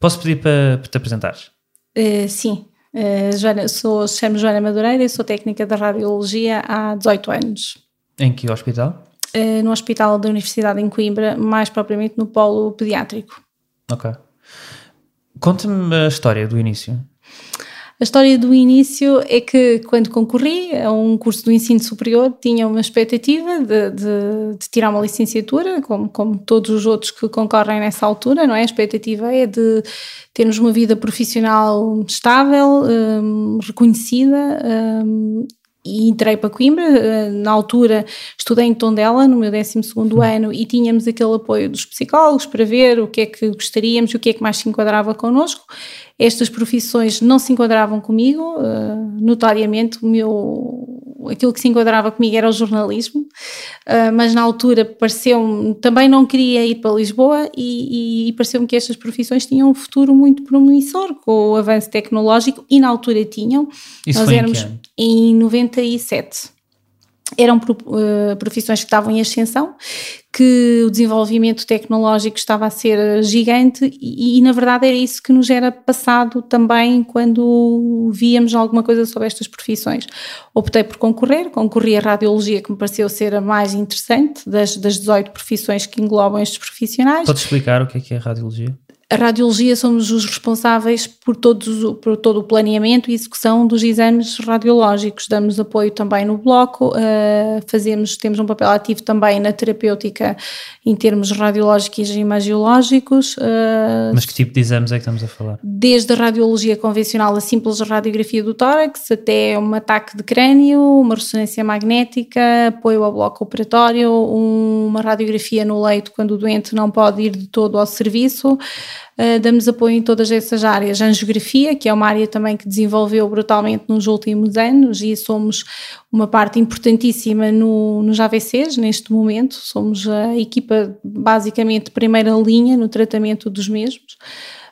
Posso pedir para, para te apresentares? Uh, sim, uh, Joana, sou, chamo Joana Madureira e sou técnica de radiologia há 18 anos. Em que hospital? Uh, no Hospital da Universidade em Coimbra, mais propriamente no polo pediátrico. Ok. Conta-me a história do início. A história do início é que, quando concorri a um curso do ensino superior, tinha uma expectativa de, de, de, tirar uma licenciatura, como, como todos os outros que concorrem nessa altura, não é? A expectativa é de termos uma vida profissional estável, um, reconhecida um, e entrei para Coimbra, eh, na altura estudei em Tondela, no meu 12 segundo ano, e tínhamos aquele apoio dos psicólogos para ver o que é que gostaríamos, o que é que mais se enquadrava connosco. Estas profissões não se enquadravam comigo, eh, notoriamente o meu aquilo que se enquadrava comigo era o jornalismo, uh, mas na altura pareceu-me, também não queria ir para Lisboa e, e, e pareceu-me que estas profissões tinham um futuro muito promissor com o avanço tecnológico e na altura tinham. Isso Nós éramos em, em 97 eram uh, profissões que estavam em ascensão, que o desenvolvimento tecnológico estava a ser gigante e, e, na verdade era isso que nos era passado também quando víamos alguma coisa sobre estas profissões. Optei por concorrer, concorri a radiologia que me pareceu ser a mais interessante das, das 18 profissões que englobam estes profissionais. Pode explicar o que é que é radiologia? A radiologia somos os responsáveis por, todos, por todo o planeamento e execução dos exames radiológicos. Damos apoio também no bloco, uh, fazemos, temos um papel ativo também na terapêutica em termos radiológicos e imagiológicos. Uh, Mas que tipo de exames é que estamos a falar? Desde a radiologia convencional, a simples radiografia do tórax, até um ataque de crânio, uma ressonância magnética, apoio ao bloco operatório, uma radiografia no leito quando o doente não pode ir de todo ao serviço. Uh, damos apoio em todas essas áreas. Angiografia, que é uma área também que desenvolveu brutalmente nos últimos anos e somos uma parte importantíssima no, nos AVCs neste momento. Somos a equipa basicamente de primeira linha no tratamento dos mesmos.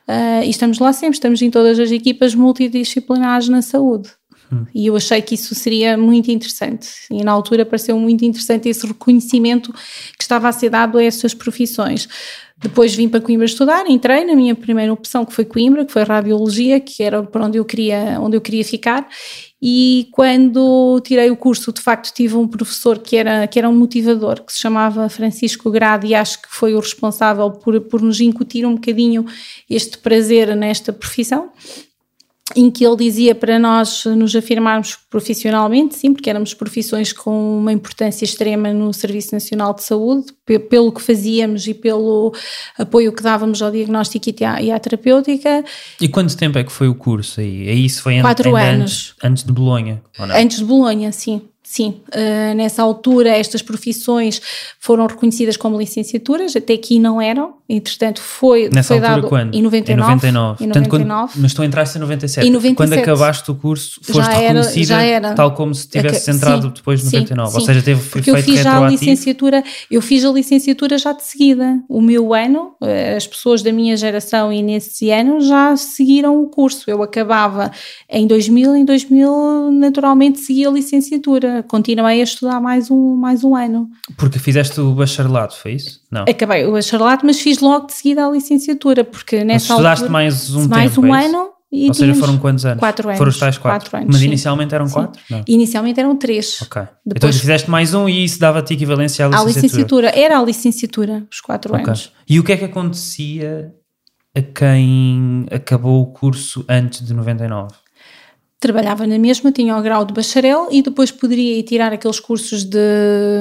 Uh, e estamos lá sempre, estamos em todas as equipas multidisciplinares na saúde. Hum. E eu achei que isso seria muito interessante. E na altura pareceu muito interessante esse reconhecimento que estava a ser dado a essas profissões. Depois vim para Coimbra estudar, entrei na minha primeira opção que foi Coimbra, que foi radiologia, que era para onde eu queria, onde eu queria ficar. E quando tirei o curso, de facto, tive um professor que era, que era um motivador, que se chamava Francisco Grade, e acho que foi o responsável por, por nos incutir um bocadinho este prazer nesta profissão em que ele dizia para nós nos afirmarmos profissionalmente, sim, porque éramos profissões com uma importância extrema no Serviço Nacional de Saúde, pelo que fazíamos e pelo apoio que dávamos ao diagnóstico e à, terapêutica. E quanto tempo é que foi o curso aí? Isso foi Quatro anos. Antes, antes de Bolonha? Antes de Bolonha, sim. Sim, uh, nessa altura estas profissões foram reconhecidas como licenciaturas, até aqui não eram, entretanto foi, nessa foi altura dado quando? em 99. Em 99. Em 99. Portanto, quando, mas tu entraste em 97. Em 97. Quando acabaste o curso, foste já era, reconhecida já era. tal como se tivesse entrado depois de 99. Sim, Ou seja, teve Porque eu fiz já a licenciatura, eu fiz a licenciatura já de seguida. O meu ano, eh, as pessoas da minha geração e nesse ano já seguiram o curso. Eu acabava em 2000, em 2000 naturalmente segui a licenciatura. Continuei a estudar mais um, mais um ano. Porque fizeste o bacharelato, foi isso? Não. Acabei o bacharelato, mas fiz logo de seguida a licenciatura, porque nessa mas estudaste altura, mais um mais tempo, um é ano e Ou seja, foram quantos anos? Quatro anos. Foram os tais quatro. quatro anos, mas sim. inicialmente eram Sim. quatro? Não. Inicialmente eram três. Ok. Então Depois- fizeste mais um e isso dava-te equivalência à licenciatura. licenciatura, era a licenciatura, os quatro Ok. anos. E o que é que acontecia a quem acabou o curso antes de 99? Trabalhava na mesma, tinha o grau de bacharel e depois poderia ir tirar aqueles cursos de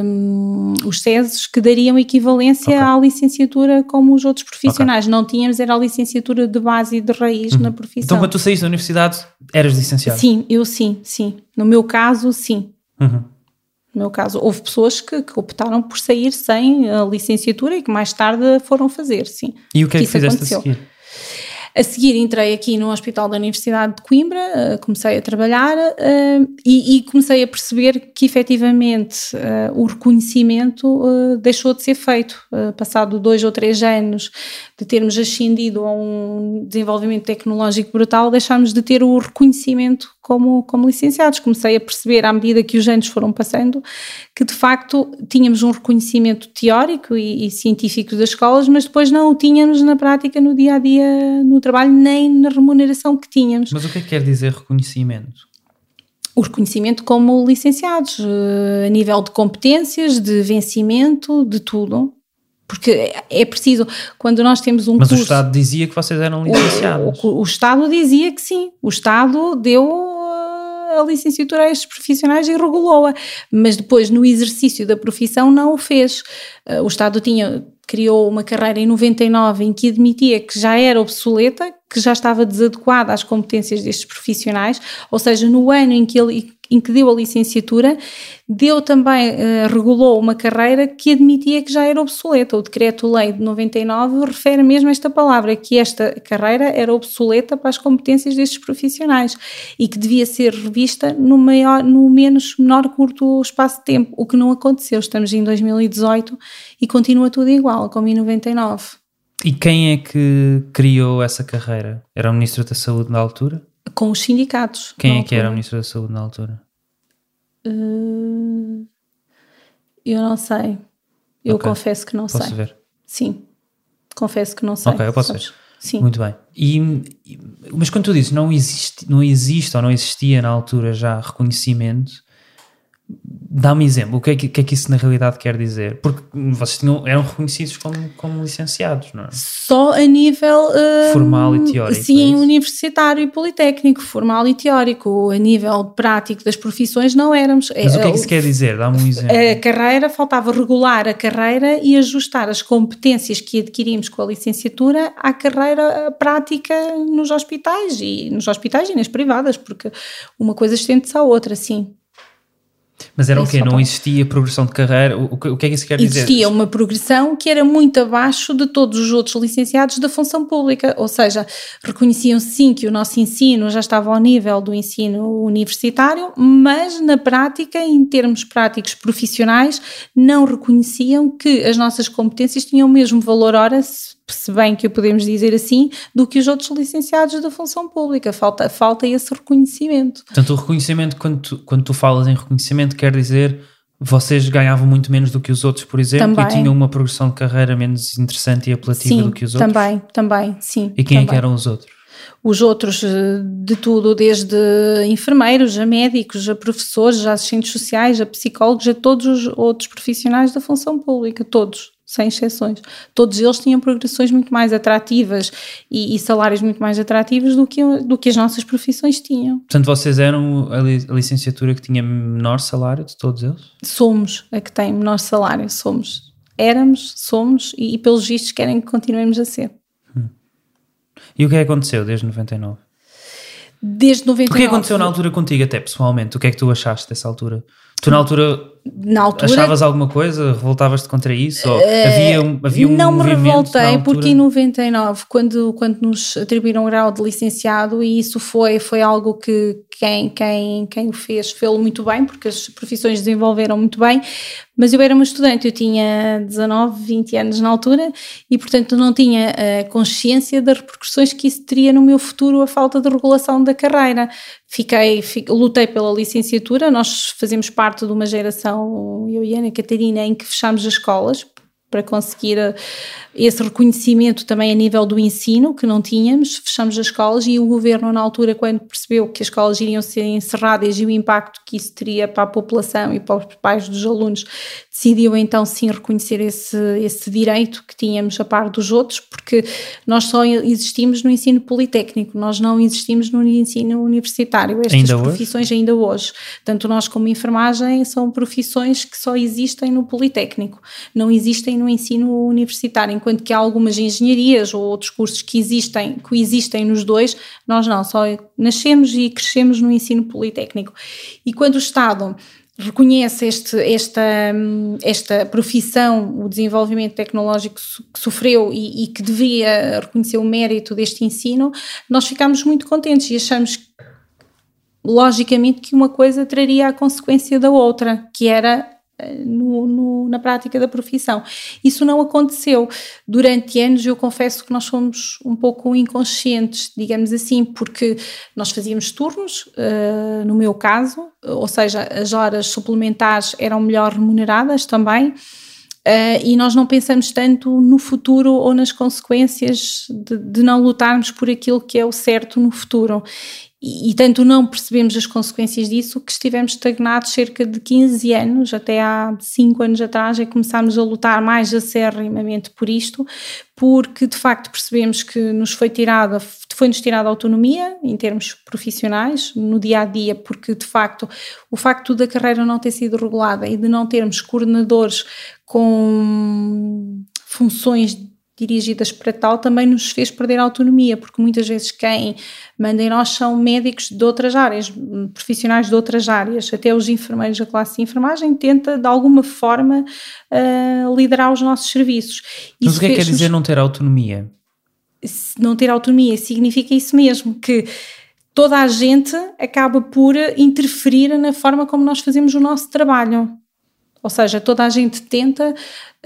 hum, os SESes que dariam equivalência Ok. à licenciatura como os outros profissionais. Não tínhamos, era a licenciatura de base e de raiz na profissão. Então quando tu saíste da universidade eras licenciado? Sim, eu sim, sim. No meu caso, sim. Uhum. No meu caso, houve pessoas que, que optaram por sair sem a licenciatura e que mais tarde foram fazer, sim. E o que é que isso fizeste aconteceu. a seguir? A seguir entrei aqui no Hospital da Universidade de Coimbra, eh, comecei a trabalhar eh, e, e comecei a perceber que efetivamente eh, o reconhecimento deixou de ser feito. Passado dois ou três anos de termos ascendido a um desenvolvimento tecnológico brutal, deixámos de ter o reconhecimento como, como licenciados. Comecei a perceber, à medida que os anos foram passando, que de facto tínhamos um reconhecimento teórico e, e científico das escolas, mas depois não o tínhamos na prática, no dia a dia, no trabalho, nem na remuneração que tínhamos. Mas o que é que quer dizer reconhecimento? o reconhecimento como licenciados, eh, a nível de competências, de vencimento, de tudo. Porque é preciso, quando nós temos um Mas curso, o Estado dizia que vocês eram licenciados. O, o, o, Estado dizia que sim. O Estado deu a licenciatura a estes profissionais e regulou-a. Mas depois, no exercício da profissão, não o fez. Eh, o Estado tinha criou uma carreira em 99 em que admitia que já era obsoleta, que já estava desadequada às competências destes profissionais, ou seja, no ano em que ele em que deu a licenciatura, deu também, uh, regulou uma carreira que admitia que já era obsoleta. O decreto-lei de 99 refere mesmo esta palavra, que esta carreira era obsoleta para as competências destes profissionais e que devia ser revista no, maior, no menos menor curto espaço de tempo, o que não aconteceu. Estamos em 2018 e continua tudo igual, como em 99. E quem é que criou essa carreira? Era o Ministro da Saúde na altura? Com os sindicatos. Quem é que era o Ministro da Saúde na altura? Uh, eu não sei. Eu okay. confesso que não Posso sei. Posso ver? Sim. Confesso que não sei. Ok, eu posso sabes? ver. Sim. Muito bem. E, mas quando tu dizes não existe, não existe ou não existia na altura já reconhecimento, Dá-me exemplo, o que, é que, que, é que isso na realidade quer dizer? Porque vocês tinham, eram reconhecidos como, como licenciados, não é? Só a nível uh, formal e teórico. Sim, é universitário e politécnico, formal e teórico. A nível prático das profissões não éramos. Mas o que é que isso quer dizer? Dá-me um exemplo. A carreira, faltava regular a carreira e ajustar as competências que adquirimos com a licenciatura à carreira prática nos hospitais e nos hospitais e nas privadas, porque uma coisa estende-se à outra, sim. Mas era o quê? Não existia progressão de carreira? O, que, o que é que isso quer dizer? Existia uma progressão que era muito abaixo de todos os outros licenciados da função pública, ou seja, reconheciam sim que o nosso ensino já estava ao nível do ensino universitário, mas na prática, em termos práticos profissionais, não reconheciam que as nossas competências tinham o mesmo valor hora se bem que o podemos dizer assim, do que os outros licenciados da função pública. Falta, falta esse reconhecimento. Portanto, o reconhecimento, quando tu, quando tu falas em reconhecimento, quer dizer vocês ganhavam muito menos do que os outros, por exemplo, também. e tinham uma progressão de carreira menos interessante e apelativa sim, do que os outros? Também, também, sim. E quem também. é que eram os outros? Os outros, eh, de tudo, desde enfermeiros, a médicos, a professores, a assistentes sociais, a psicólogos, a todos os outros profissionais da função pública, todos sem exceções. Todos eles tinham progressões muito mais atrativas e, e, salários muito mais atrativos do que, do que as nossas profissões tinham. Portanto, vocês eram a, li, a licenciatura que tinha menor salário de todos eles? Somos a que tem menor salário, somos. Éramos, somos e, e pelos vistos querem que continuemos a ser. Hum. E o que é que aconteceu desde 99? Desde 99. O que aconteceu na altura contigo até, pessoalmente? O que é que tu achaste dessa altura? Tu na altura, na altura achavas alguma coisa? Revoltavas-te contra isso? Ou havia, um, havia um Não me revoltei porque em 99, quando, quando nos atribuíram o grau de licenciado, e isso foi, foi algo que quem, quem, quem o fez fez muito bem, porque as profissões desenvolveram muito bem, mas eu era uma estudante, eu tinha 19, 20 anos na altura e, portanto, não tinha a consciência das repercussões que isso teria no meu futuro, a falta de regulação da carreira. Fiquei, fiquei lutei pela licenciatura, nós fazemos parte de uma geração, eu e Ana Catarina, em que fechámos as escolas para conseguir eh, esse reconhecimento também a nível do ensino, que não tínhamos, fechamos as escolas e o governo, na altura, quando percebeu que as escolas iriam ser encerradas e o impacto que isso teria para a população e para os pais dos alunos, decidiu então sim reconhecer esse, esse direito que tínhamos a par dos outros, porque nós só existimos no ensino politécnico, nós não existimos no ensino universitário. Estas ainda profissões hoje? ainda hoje, tanto nós como enfermagem, são profissões que só existem no politécnico, não existem no no ensino universitário, enquanto que há algumas engenharias ou outros cursos que existem, que existem nos dois, nós não, só nascemos e crescemos no ensino politécnico. E quando o Estado reconhece este, esta, esta profissão, o desenvolvimento tecnológico que sofreu e, e, que devia reconhecer o mérito deste ensino, nós ficamos muito contentes e achamos logicamente que uma coisa traria a consequência da outra, que era no, no, na prática da profissão. Isso não aconteceu. Durante anos, eu confesso que nós fomos um pouco inconscientes, digamos assim, porque nós fazíamos turnos, uh, no meu caso, ou seja, as horas suplementares eram melhor remuneradas também. Uh, e nós não pensamos tanto no futuro ou nas consequências de, de, não lutarmos por aquilo que é o certo no futuro e, e, tanto não percebemos as consequências disso que estivemos estagnados cerca de 15 anos, até há 5 anos atrás, que começámos a lutar mais acerrimamente por isto, porque de facto percebemos que nos foi tirada, foi-nos tirada autonomia em termos profissionais, no dia a dia, porque de facto o facto da carreira não ter sido regulada e de não termos coordenadores com funções dirigidas para tal também nos fez perder a autonomia, porque muitas vezes quem manda em nós são médicos de outras áreas, profissionais de outras áreas, até os enfermeiros da classe de enfermagem tenta de alguma forma uh, liderar os nossos serviços. Mas isso o que é que quer dizer não ter autonomia? Não ter autonomia significa isso mesmo, que toda a gente acaba por interferir na forma como nós fazemos o nosso trabalho. Ou seja, toda a gente tenta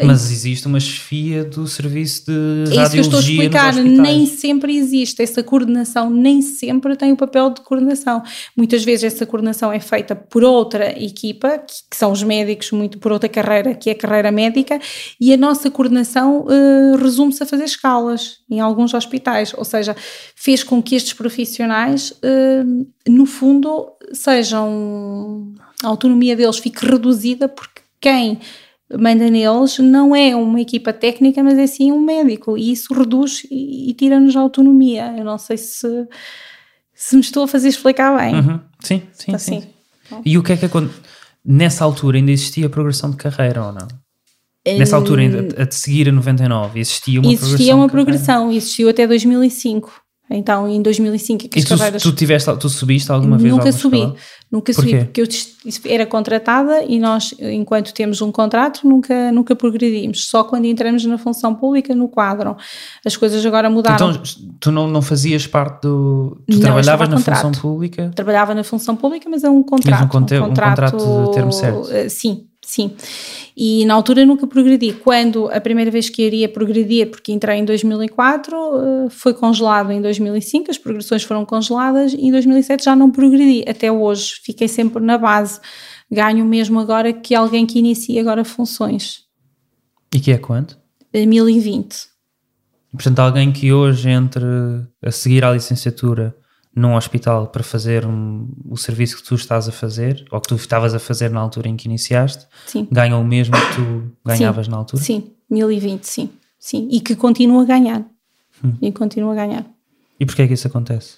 mas existe uma chefia do serviço de é isso que eu estou a explicar, nem sempre existe essa coordenação, nem sempre tem o papel de coordenação. Muitas vezes essa coordenação é feita por outra equipa, que, que são os médicos, muito por outra carreira, que é a carreira médica, e a nossa coordenação uh, resume-se a fazer escalas em alguns hospitais, ou seja, fez com que estes profissionais, uh, no fundo, sejam a autonomia deles fique reduzida porque quem manda neles não é uma equipa técnica, mas é sim um médico, e isso reduz e, e tira-nos autonomia. Eu não sei se, se me estou a fazer explicar bem. Uhum. Sim, sim, assim. sim, sim. E o que é que aconteceu? Nessa altura ainda existia progressão de carreira ou não? Nessa altura, a, a seguir a 99, existia uma existia progressão? Existia uma progressão, existiu até 2005. Então, em 2005, que as tu, tu, tiveste, tu subiste alguma vez Nunca subi, escola? nunca subi, porque eu era contratada e nós, enquanto temos um contrato, nunca, nunca progredimos. Só quando entramos na função pública, no quadro. As coisas agora mudaram. Então, tu não, não fazias parte do... Tu não, trabalhavas na função pública? Trabalhava na função pública, mas é um contrato. Mas um, conte, um, contrato, um contrato de termo certo? Eh, sim, sim. E na altura nunca progredi. Quando a primeira vez que iria progredir, porque entrei em 2004, eh, foi congelado em 2005, as progressões foram congeladas e em 2007 já não progredi. Até hoje fiquei sempre na base. Ganho mesmo agora que alguém que inicia agora funções. E que é quanto? 1020. Portanto, alguém que hoje entre a seguir à licenciatura num hospital para fazer um, o serviço que tu estás a fazer, ou que tu estavas a fazer na altura em que iniciaste, sim. ganha o mesmo que tu ganhavas sim, na altura? Sim, 1020, sim. sim. E que continua a ganhar. Hum. E continua a ganhar. E porquê é que isso acontece?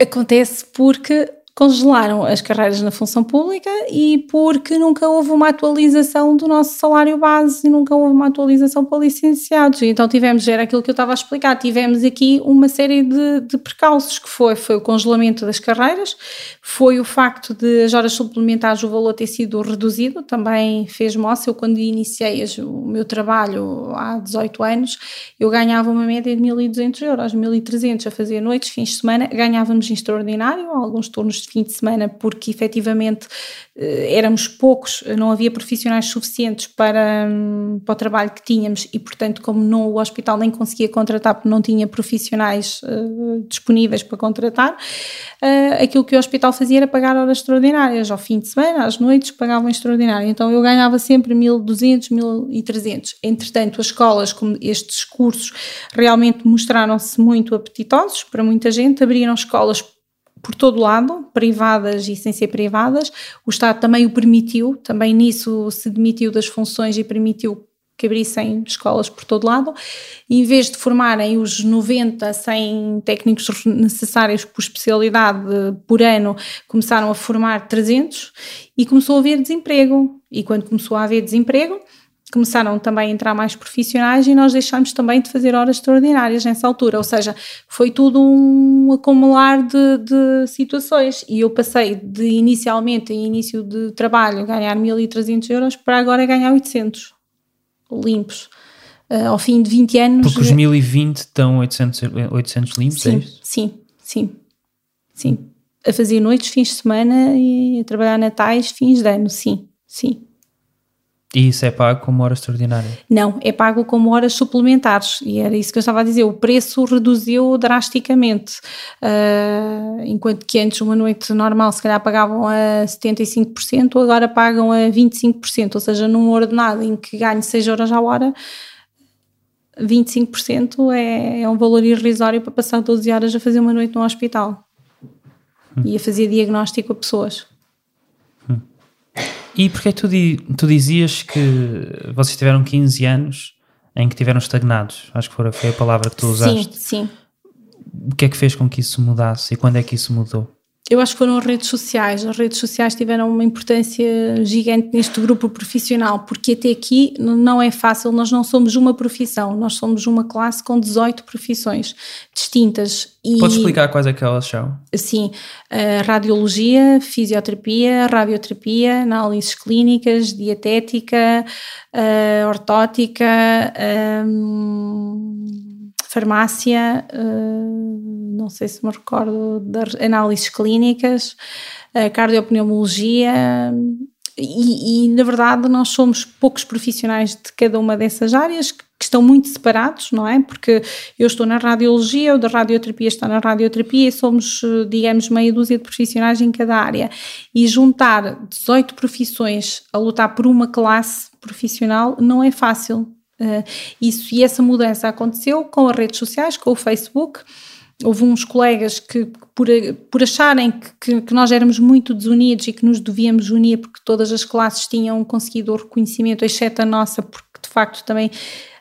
Acontece porque congelaram as carreiras na função pública e porque nunca houve uma atualização do nosso salário base e nunca houve uma atualização para licenciados. E então tivemos, era aquilo que eu estava a explicar, tivemos aqui uma série de, de percalços que foi, foi o congelamento das carreiras, foi o facto de as horas suplementares o valor ter sido reduzido, também fez moça, eu quando iniciei o meu trabalho há 18 anos, eu ganhava uma média de 1.200 euros, 1.300 a fazer noites, fins de semana, ganhávamos em extraordinário, alguns turnos de fim de semana, porque efetivamente eh, éramos poucos, não havia profissionais suficientes para, hum, para o trabalho que tínhamos e, portanto, como não, o hospital nem conseguia contratar porque não tinha profissionais uh, disponíveis para contratar, uh, aquilo que o hospital fazia era pagar horas extraordinárias, ao fim de semana, às noites, pagavam extraordinário. Então eu ganhava sempre 1.200, 1.300. Entretanto, as escolas, como estes cursos, realmente mostraram-se muito apetitosos para muita gente, abriram escolas por todo lado, privadas e sem ser privadas. O Estado também o permitiu, também nisso se demitiu das funções e permitiu que abrissem escolas por todo lado. Em vez de formarem os 90, 100 técnicos necessários por especialidade por ano, começaram a formar 300 e começou a haver desemprego. E quando começou a haver desemprego, começaram também a entrar mais profissionais e nós deixámos também de fazer horas extraordinárias nessa altura, ou seja, foi tudo um acumular de, de situações e eu passei de inicialmente, em início de trabalho, ganhar 1.300 euros para agora ganhar 800 limpos. Uh, ao fim de 20 anos... Porque os 1020 estão 800, 800 limpos, sim, é? Sim, sim, sim. A fazer noites, fins de semana e a trabalhar natais, fins de ano, sim Sim. E isso é pago como hora extraordinária? Não, é pago como horas suplementares e era isso que eu estava a dizer. O preço reduziu drasticamente. Uh, enquanto que antes uma noite normal se calhar pagavam a 75%, agora pagam a 25%. Ou seja, num ordenado em que ganhe 6 horas à hora, 25% é, é um valor irrisório para passar 12 horas a fazer uma noite no hospital hum. e a fazer diagnóstico a pessoas. E porquê tu, tu dizias que vocês tiveram 15 anos em que tiveram estagnados? Acho que foi a palavra que tu usaste. Sim, sim. O que é que fez com que isso mudasse e quando é que isso mudou? Eu acho que foram as redes sociais. As redes sociais tiveram uma importância gigante neste grupo profissional, porque até aqui não é fácil, nós não somos uma profissão, nós somos uma classe com 18 profissões distintas. E, Podes explicar quais é que elas são? Sim, radiologia, fisioterapia, radioterapia, análises clínicas, dietética, ortótica, hum, farmácia não sei se me recordo, das análises clínicas, cardiopneumologia, e, e, na verdade nós somos poucos profissionais de cada uma dessas áreas que, que, estão muito separados, não é? Porque eu estou na radiologia, o da radioterapia está na radioterapia e somos, digamos, meia dúzia de profissionais em cada área. E juntar 18 profissões a lutar por uma classe profissional não é fácil. Uh, isso e essa mudança aconteceu com as redes sociais, com o Facebook houve uns colegas que, por, por acharem que, que, nós éramos muito desunidos e que nos devíamos unir porque todas as classes tinham conseguido o reconhecimento, exceto a nossa, porque de facto também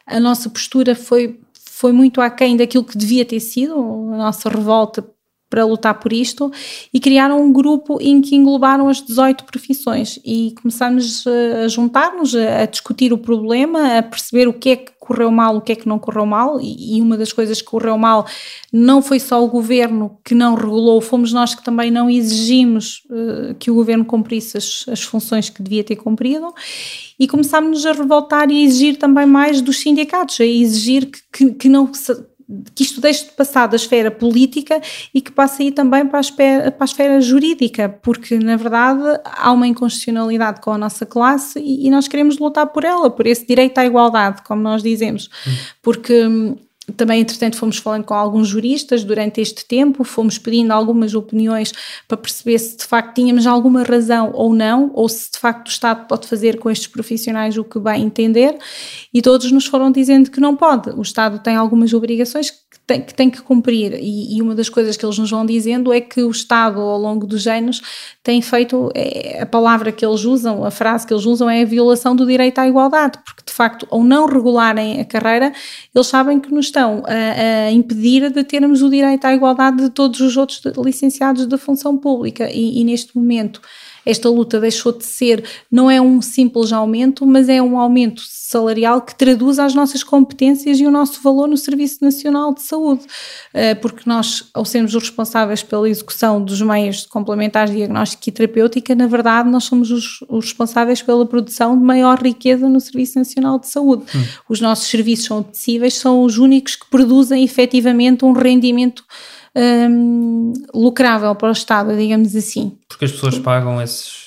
a nossa postura foi, foi muito aquém daquilo que devia ter sido, a nossa revolta para lutar por isto e criaram um grupo em que englobaram as 18 profissões. E começámos a juntar-nos, a discutir o problema, a perceber o que é que correu mal, o que é que não correu mal, e, uma das coisas que correu mal não foi só o governo que não regulou, fomos nós que também não exigimos uh, que o governo cumprisse as, as, funções que devia ter cumprido, e começámos a revoltar e a exigir também mais dos sindicatos, a exigir que, que, que não que isto deixe de passar da esfera política e que passe aí também para a, esfera, para a esfera jurídica, porque na verdade há uma inconstitucionalidade com a nossa classe e, e, nós queremos lutar por ela, por esse direito à igualdade, como nós dizemos, hum. porque hum, também, entretanto, fomos falando com alguns juristas durante este tempo, fomos pedindo algumas opiniões para perceber se de facto tínhamos alguma razão ou não, ou se de facto o Estado pode fazer com estes profissionais o que bem entender, e todos nos foram dizendo que não pode. O Estado tem algumas obrigações tem, que tem que cumprir. E, e, uma das coisas que eles nos vão dizendo é que o Estado, ao longo dos anos, tem feito é, a palavra que eles usam, a frase que eles usam é a violação do direito à igualdade, porque de facto, ao não regularem a carreira, eles sabem que nos estão a, a impedir de termos o direito à igualdade de todos os outros licenciados da função pública. e, e neste momento esta luta deixou de ser, não é um simples aumento, mas é um aumento salarial que traduz as nossas competências e o nosso valor no Serviço Nacional de Saúde, eh, porque nós, ao sermos os responsáveis pela execução dos meios complementares de diagnóstico e terapêutica, na verdade nós somos os, os responsáveis pela produção de maior riqueza no Serviço Nacional de Saúde. Hum. Os nossos serviços são acessíveis, são os únicos que produzem efetivamente um rendimento um, lucrável para o Estado, digamos assim. Porque as pessoas pagam esses.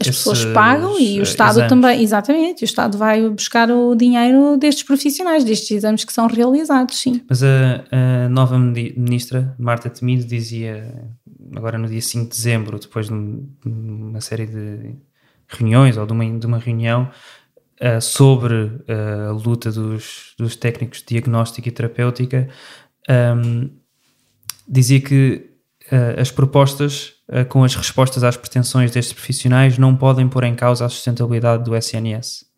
As pessoas pagam e o Estado exames. também, exatamente, o Estado vai buscar o dinheiro destes profissionais, destes exames que são realizados, sim. Mas a, a nova ministra, Marta Temido, dizia, agora no dia 5 de dezembro, depois de uma série de reuniões ou de uma, de uma reunião, uh, sobre uh, a luta dos, dos técnicos de diagnóstico e terapêutica, um, dizia que uh, as propostas uh, com as respostas às pretensões destes profissionais não podem pôr em causa a sustentabilidade do SNS.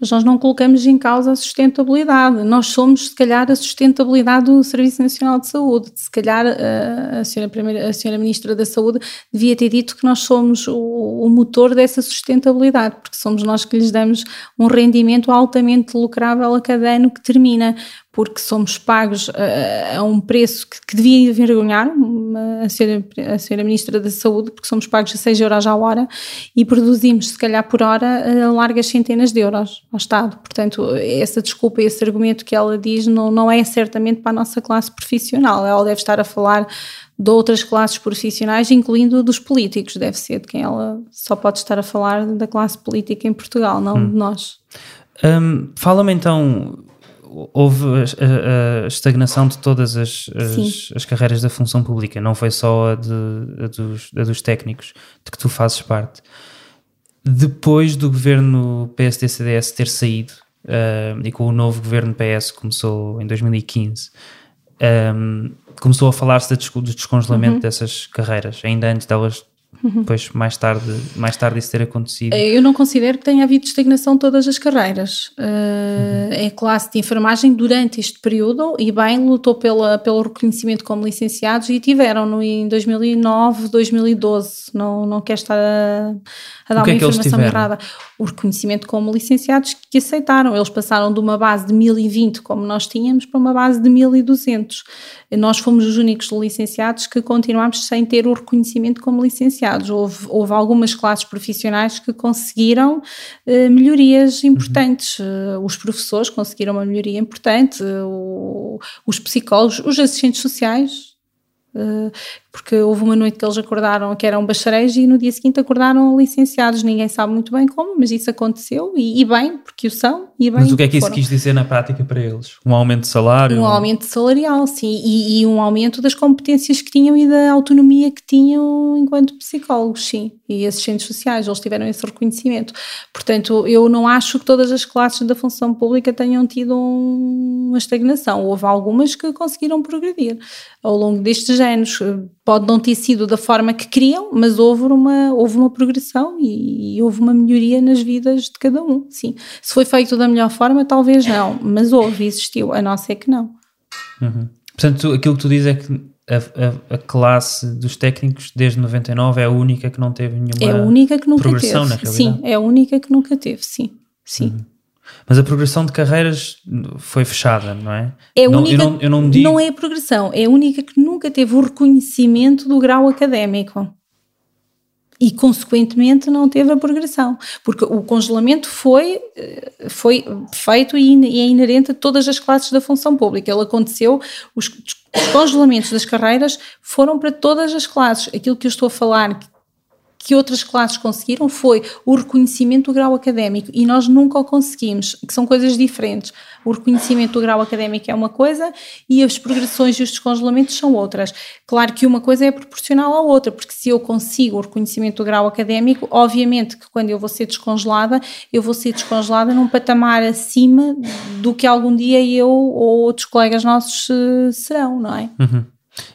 Mas nós não colocamos em causa a sustentabilidade. Nós somos, se calhar, a sustentabilidade do Serviço Nacional de Saúde. Se calhar eh, a senhora, primeira, a senhora Ministra da Saúde devia ter dito que nós somos o, o motor dessa sustentabilidade, porque somos nós que lhes damos um rendimento altamente lucrável a cada ano que termina porque somos pagos a, a um preço que, que, devia envergonhar a senhora, a senhora Ministra da Saúde, porque somos pagos a 6 euros à hora e produzimos, se calhar por hora, largas centenas de euros. ao Estado. Portanto, essa desculpa, esse argumento que ela diz não, não é certamente para a nossa classe profissional. Ela deve estar a falar de outras classes profissionais, incluindo dos políticos, deve ser de quem ela só pode estar a falar da classe política em Portugal, não hum. de nós. Um, Fala-me então, houve a, a, estagnação de todas as, as, as, carreiras da função pública, não foi só a, de, a, dos, a dos técnicos de que tu fazes parte. Depois do governo PSD-CDS ter saído, uh, e com o novo governo PS começou em 2015, um, começou a falar-se do descongelamento uhum. dessas carreiras, ainda antes delas. Depois, mais tarde, mais tarde isso ter acontecido. Eh, eu não considero que tenha havido estagnação todas as carreiras. Uh, uhum. A classe de enfermagem, durante este período, e bem, lutou pela, pelo reconhecimento como licenciados e tiveram-no em 2009, 2012. Não, não quero estar a, a dar uma é informação errada. O reconhecimento como licenciados que aceitaram. Eles passaram de uma base de 1020, como nós tínhamos, para uma base de 1200 nós fomos os únicos licenciados que continuámos sem ter o reconhecimento como licenciados. Houve, houve algumas classes profissionais que conseguiram uh, melhorias importantes. Uhum. Uh, os professores conseguiram uma melhoria importante, uh, os psicólogos, os assistentes sociais. Porque houve uma noite que eles acordaram que eram bacharéis e no dia seguinte acordaram licenciados. Ninguém sabe muito bem como, mas isso aconteceu e, e bem, porque o são. E bem mas o que é que isso quis dizer na prática para eles? Um aumento de salário? Um aumento salarial, sim, e, e, um aumento das competências que tinham e da autonomia que tinham enquanto psicólogos, sim, e assistentes sociais. Eles tiveram esse reconhecimento. Portanto, eu não acho que todas as classes da função pública tenham tido uma estagnação. Houve algumas que conseguiram progredir ao longo destes anos pode não ter sido da forma que queriam, mas houve uma, houve uma progressão e, e, houve uma melhoria nas vidas de cada um, sim. Se foi feito da melhor forma, talvez não, mas houve, existiu, a nossa é que não. Uhum. Portanto, aquilo que tu dizes é que a, a, a, classe dos técnicos desde 99 é a única que não teve nenhuma é a única que nunca progressão teve. Sim, é a única que nunca teve, sim, sim. Uhum. Mas a progressão de carreiras foi fechada, não é? É não, única, eu não, eu não, digo... não é a progressão, é a única que nunca teve o reconhecimento do grau académico. E, consequentemente, não teve a progressão. Porque o congelamento foi, eh, foi feito e é inerente a todas as classes da função pública. Ele aconteceu, os, os congelamentos das carreiras foram para todas as classes. Aquilo que eu estou a falar, que outras classes conseguiram foi o reconhecimento do grau académico e nós nunca o conseguimos, que são coisas diferentes. O reconhecimento do grau académico é uma coisa e as progressões e os descongelamentos são outras. Claro que uma coisa é proporcional à outra, porque se eu consigo o reconhecimento do grau académico, obviamente que quando eu vou ser descongelada, eu vou ser descongelada num patamar acima do que algum dia eu ou outros colegas nossos uh, serão, não é? Uhum.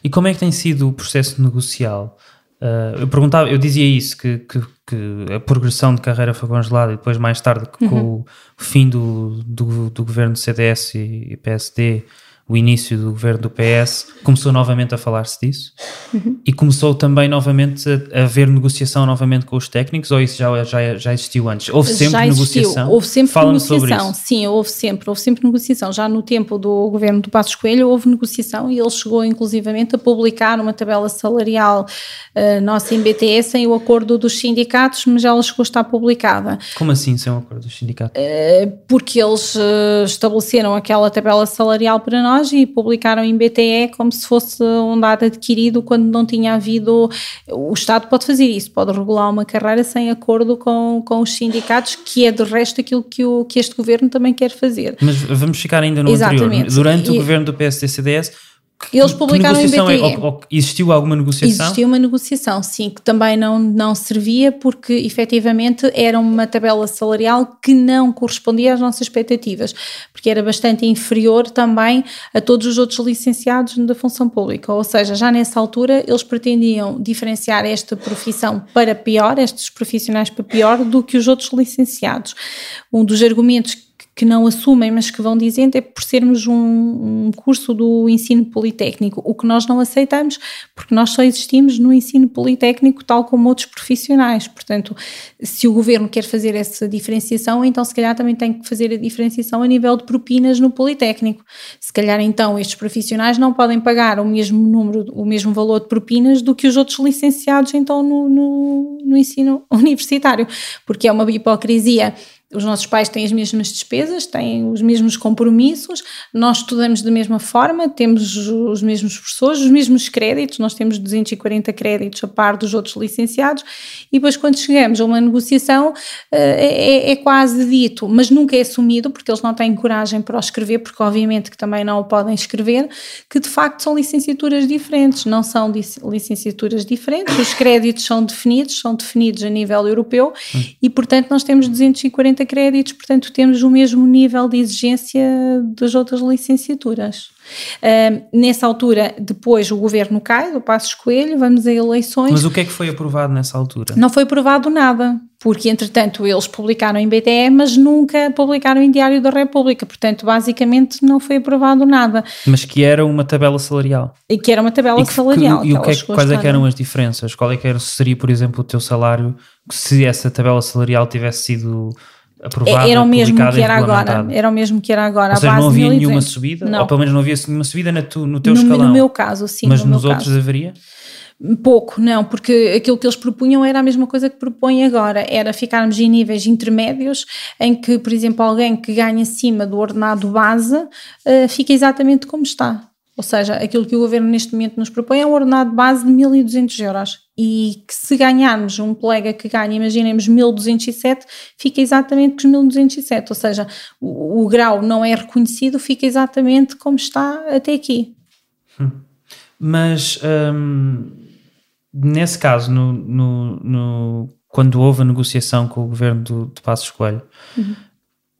E como é que tem sido o processo negocial? Uh, eu perguntava, eu dizia isso, que, que, que, a progressão de carreira foi congelada e depois mais tarde uhum. com o fim do, do, do governo CDS e, e PSD o início do governo do PS, começou novamente a falar-se disso uhum. e começou também novamente a, a, haver negociação novamente com os técnicos ou isso já, já, já existiu antes? Houve sempre já negociação? Houve sempre negociação, sim, houve sempre, houve sempre negociação. Já no tempo do governo do Passos Coelho houve negociação e ele chegou inclusivamente a publicar uma tabela salarial uh, nossa em BTS sem o acordo dos sindicatos, mas ela chegou a estar publicada. Como assim sem o acordo dos sindicatos? Uh, porque eles uh, estabeleceram aquela tabela salarial para nós nós e publicaram em BTE como se fosse um dado adquirido quando não tinha havido. O Estado pode fazer isso, pode regular uma carreira sem acordo com, com os sindicatos, que é de resto aquilo que, o, que este governo também quer fazer. Mas vamos ficar ainda no Exatamente. anterior. Durante e, o governo do PSD-CDS eles publicaram em BTE. É, existiu alguma negociação? Existiu uma negociação, sim, que também não, não servia porque efetivamente era uma tabela salarial que não correspondia às nossas expectativas, porque era bastante inferior também a todos os outros licenciados da função pública. Ou seja, já nessa altura eles pretendiam diferenciar esta profissão para pior, estes profissionais para pior, do que os outros licenciados. Um dos argumentos que não assumem, mas que vão dizendo, é por sermos um, um, curso do ensino politécnico, o que nós não aceitamos, porque nós só existimos no ensino politécnico, tal como outros profissionais. Portanto, se o governo quer fazer essa diferenciação, então se calhar também tem que fazer a diferenciação a nível de propinas no politécnico. Se calhar então estes profissionais não podem pagar o mesmo número, o mesmo valor de propinas do que os outros licenciados então no, no, no ensino universitário, porque é uma hipocrisia os nossos pais têm as mesmas despesas, têm os mesmos compromissos, nós estudamos da mesma forma, temos os mesmos professores, os mesmos créditos, nós temos 240 créditos a par dos outros licenciados, e depois quando chegamos a uma negociação é, é quase dito, mas nunca é assumido, porque eles não têm coragem para o escrever, porque obviamente que também não o podem escrever, que de facto são licenciaturas diferentes, não são licenciaturas diferentes, os créditos são definidos, são definidos a nível europeu, hum. e portanto nós temos 240 créditos, portanto temos o mesmo nível de exigência das outras licenciaturas. Uh, nessa altura, depois o governo cai, do Passo Coelho, vamos a eleições. Mas o que é que foi aprovado nessa altura? Não foi aprovado nada, porque entretanto eles publicaram em BTE, mas nunca publicaram em Diário da República, portanto basicamente não foi aprovado nada. Mas que era uma tabela salarial. E que era uma tabela que, salarial. Que, e o que é, quais é que eram as diferenças? Qual é que era, seria, por exemplo, o teu salário se essa tabela salarial tivesse sido aprovada, era o mesmo que era agora. Era o mesmo que era agora. Ou seja, não havia nenhuma subida? Não. Ou pelo menos não havia nenhuma subida no, tu, no teu no, escalão? No meu caso, sim. Mas no nos outros caso. haveria? Pouco, não, porque aquilo que eles propunham era a mesma coisa que propõem agora, era ficarmos em níveis intermédios, em que, por exemplo, alguém que ganha acima do ordenado base uh, fica exatamente como está. Ou seja, aquilo que o governo neste momento nos propõe é um ordenado base de 1.200 euros. E que se ganharmos um colega que ganha, imaginemos 1.207, fica exatamente com os 1.207. Ou seja, o, o, grau não é reconhecido, fica exatamente como está até aqui. Hum. Mas hum, nesse caso, no, no, no, quando houve a negociação com o governo do, de Passos Coelho, uhum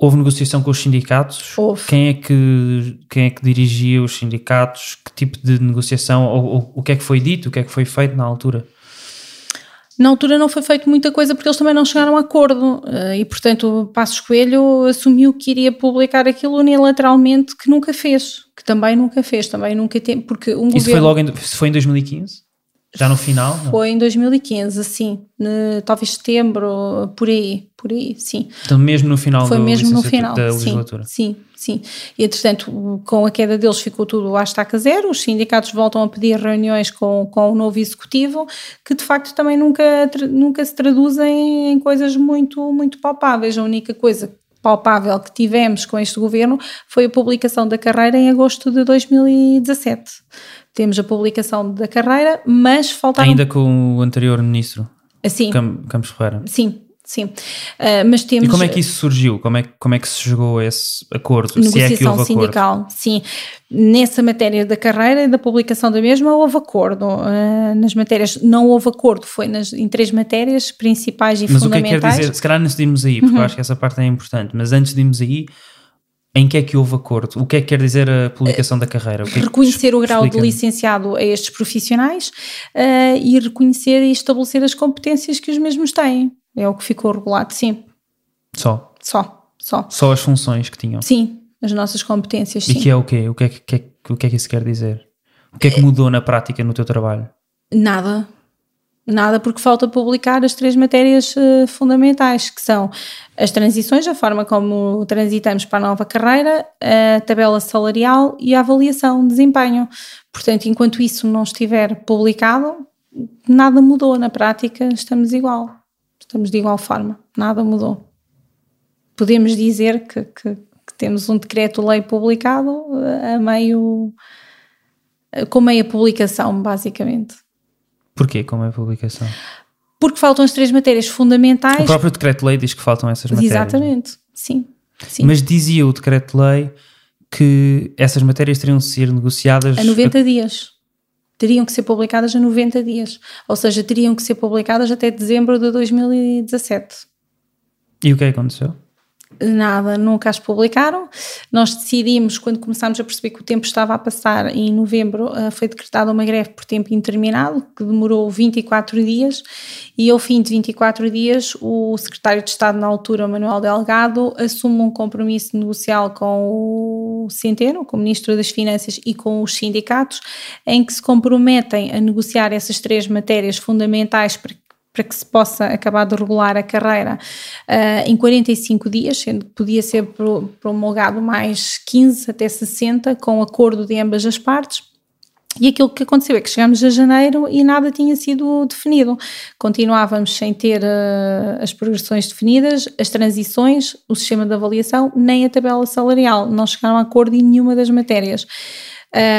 Houve negociação com os sindicatos? Houve. Quem é que, quem é que dirigia os sindicatos? Que tipo de negociação? Ou, ou, o que é que foi dito? O que é que foi feito na altura? Na altura não foi feito muita coisa porque eles também não chegaram a acordo eh, e, portanto, o Passos Coelho assumiu que iria publicar aquilo unilateralmente que nunca fez, que também nunca fez, também nunca tem, porque um Isso governo... foi logo em, foi em 2015? Já no final? Não? Foi em 2015, assim, talvez setembro, por aí, por aí, sim. Então mesmo no final Foi mesmo no final, da legislatura? Sim, sim, sim. E entretanto, com a queda deles ficou tudo à estaca zero, os sindicatos voltam a pedir reuniões com, com o novo executivo, que de facto também nunca, nunca se traduzem em coisas muito, muito palpáveis. A única coisa palpável que tivemos com este governo foi a publicação da carreira em agosto de 2017 temos a publicação da carreira, mas faltaram... Ainda com o anterior ministro? Sim. Campos Ferreira? Sim, sim. Uh, mas temos... E como é que isso surgiu? Como é, como é que se chegou a esse acordo? Negociação é que houve sindical, acordo? sim. Nessa matéria da carreira e da publicação da mesma houve acordo. Uh, nas matérias não houve acordo, foi nas, em três matérias principais e mas fundamentais. Mas o que é que quer dizer? Se calhar antes de irmos aí, porque uhum. eu acho que essa parte é importante, mas antes de irmos aí em que é que houve acordo? O que é que quer dizer a publicação da carreira? O que reconhecer é que o grau de licenciado a estes profissionais uh, e reconhecer e estabelecer as competências que os mesmos têm. É o que ficou regulado, sim. Só? Só, só. Só as funções que tinham? Sim, as nossas competências, sim. E que é o quê? O que é que, que, é, o que é que isso quer dizer? O que é que mudou na prática no teu trabalho? Nada. Nada, porque falta publicar as três matérias uh, fundamentais, que são as transições, a forma como transitamos para a nova carreira, a tabela salarial e a avaliação de desempenho. Portanto, enquanto isso não estiver publicado, nada mudou na prática, estamos igual. Estamos de igual forma, nada mudou. Podemos dizer que, que, que temos um decreto-lei publicado eh, a meio. Eh, com meia publicação, basicamente. Porquê? Como é a publicação? Porque faltam as três matérias fundamentais. O próprio decreto-lei diz que faltam essas matérias. Exatamente, sim. sim. Mas dizia o decreto-lei que essas matérias teriam de ser negociadas... A 90 a... dias. Teriam que ser publicadas a 90 dias. Ou seja, teriam que ser publicadas até dezembro de 2017. E o que é que aconteceu? Nada, nunca as publicaram. Nós decidimos, quando começámos a perceber que o tempo estava a passar, em novembro eh, foi decretada uma greve por tempo indeterminado, que demorou 24 dias, e ao fim de 24 dias, o secretário de Estado na altura, Manuel Delgado, assume um compromisso negocial com o Centeno, com o Ministro das Finanças e com os sindicatos, em que se comprometem a negociar essas três matérias fundamentais para para que se possa acabar de regular a carreira uh, em 45 dias, sendo que podia ser promulgado mais 15 até 60, com acordo de ambas as partes. E aquilo que aconteceu é que chegamos a janeiro e nada tinha sido definido. Continuávamos sem ter uh, as progressões definidas, as transições, o sistema de avaliação, nem a tabela salarial. Não chegaram a acordo em nenhuma das matérias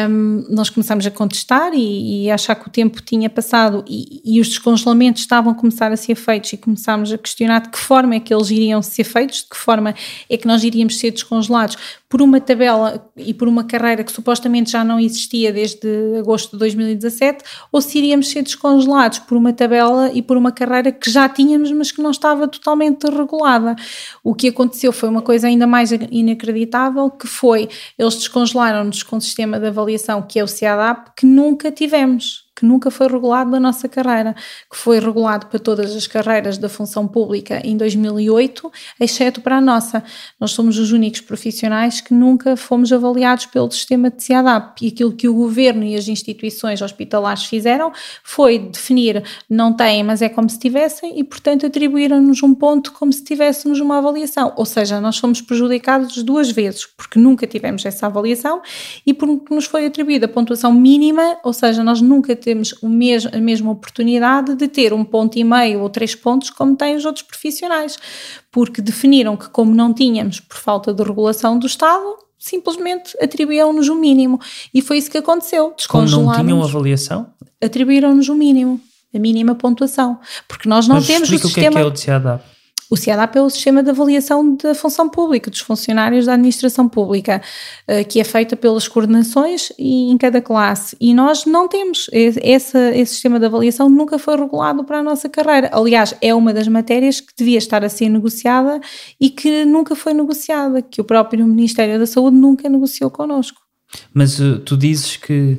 um, nós começámos a contestar e, e, achar que o tempo tinha passado e, e, os descongelamentos estavam a começar a ser feitos e começámos a questionar de que forma é que eles iriam ser feitos, de que forma é que nós iríamos ser descongelados por uma tabela e por uma carreira que supostamente já não existia desde agosto de 2017 ou se iríamos ser descongelados por uma tabela e por uma carreira que já tínhamos mas que não estava totalmente regulada. O que aconteceu foi uma coisa ainda mais inacreditável que foi, eles descongelaram-nos com o sistema de avaliação que é o CIADAP que nunca tivemos que nunca foi regulado na nossa carreira, que foi regulado para todas as carreiras da função pública em 2008, exceto para a nossa. Nós somos os únicos profissionais que nunca fomos avaliados pelo sistema de CIADAP e aquilo que o governo e as instituições hospitalares fizeram foi definir não têm, mas é como se tivessem e, portanto, atribuíram-nos um ponto como se tivéssemos uma avaliação. Ou seja, nós fomos prejudicados duas vezes, porque nunca tivemos essa avaliação e porque nos foi atribuída a pontuação mínima, ou seja, nós nunca temos o mesmo, a mesma oportunidade de ter um ponto e meio ou três pontos como têm os outros profissionais, porque definiram que como não tínhamos por falta de regulação do Estado, simplesmente atribuíram-nos o mínimo e foi isso que aconteceu. Como não tinham avaliação? Atribuíram-nos o mínimo, a mínima pontuação, porque nós não Mas temos o sistema... o que é que é o DCADAP? O CIADAP é o sistema de avaliação da função pública, dos funcionários da administração pública, eh, que é feita pelas coordenações e em cada classe. E nós não temos. Esse, esse sistema de avaliação nunca foi regulado para a nossa carreira. Aliás, é uma das matérias que devia estar a ser negociada e que nunca foi negociada, que o próprio Ministério da Saúde nunca negociou connosco. Mas uh, tu dizes que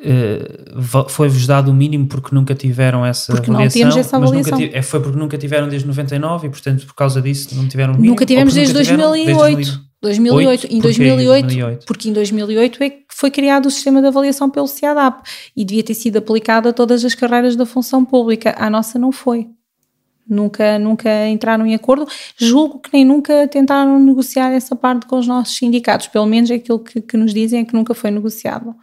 Uh, foi-vos dado o mínimo porque nunca tiveram essa porque avaliação. Não temos essa avaliação. Mas nunca, é, foi porque nunca tiveram desde 99 e, portanto, por causa disso não tiveram o mínimo? Nunca tivemos desde, nunca 2008. Desde 2008. Em 2008, 2008, porque em 2008 é que foi criado o sistema de avaliação pelo CIADAP e devia ter sido aplicado a todas as carreiras da função pública. A nossa não foi. Nunca, nunca entraram em acordo. Julgo que nem nunca tentaram negociar essa parte com os nossos sindicatos. Pelo menos é aquilo que, que nos dizem é que nunca foi negociado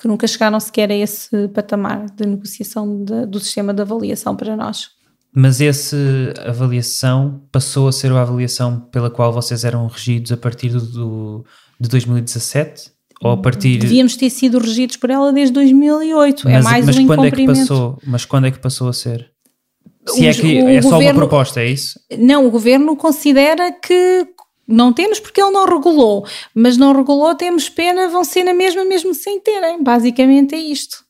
que nunca chegaram sequer a esse patamar de negociação de, do sistema de avaliação para nós. Mas essa avaliação passou a ser a avaliação pela qual vocês eram regidos a partir do, de 2017? Ou a partir... Devíamos ter sido regidos por ela desde 2008. É mas, é mais mas um quando é que passou? Mas quando é que passou a ser? Se é que é só uma proposta, é isso? Não, o governo considera que não temos porque ele não regulou, mas não regulou, temos pena, vão ser na mesma mesmo sem terem. Basicamente é isto.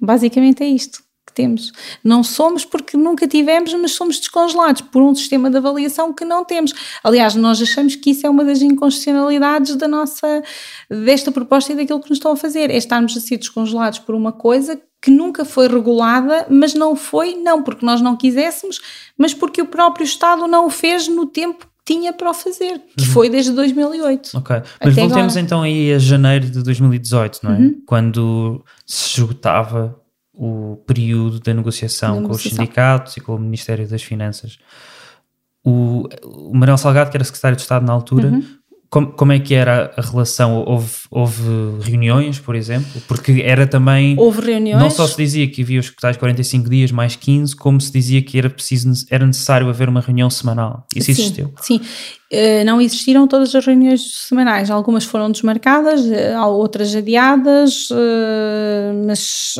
Basicamente é isto que temos. Não somos porque nunca tivemos, mas somos descongelados por um sistema de avaliação que não temos. Aliás, nós achamos que isso é uma das inconstitucionalidades da nossa, desta proposta e daquilo que nos estão a fazer, é estarmos a ser descongelados por uma coisa que nunca foi regulada, mas não foi, não porque nós não quiséssemos, mas porque o próprio Estado não o fez no tempo que tinha para o fazer, que uhum. foi desde 2008. Ok, mas voltemos agora. então aí a janeiro de 2018, não é? Uhum. Quando se esgotava o período da negociação, negociação, com os sindicatos e com o Ministério das Finanças. O, o Manuel Salgado, que era secretário de Estado na altura, uhum. Como, como é que era a relação? Houve, houve reuniões, por exemplo? Porque era também. Houve reuniões. Não só se dizia que havia os tais 45 dias mais 15, como se dizia que era, preciso, era necessário haver uma reunião semanal. Isso sim, existiu? Sim. Uh, não existiram todas as reuniões semanais. Algumas foram desmarcadas, uh, outras adiadas, uh, mas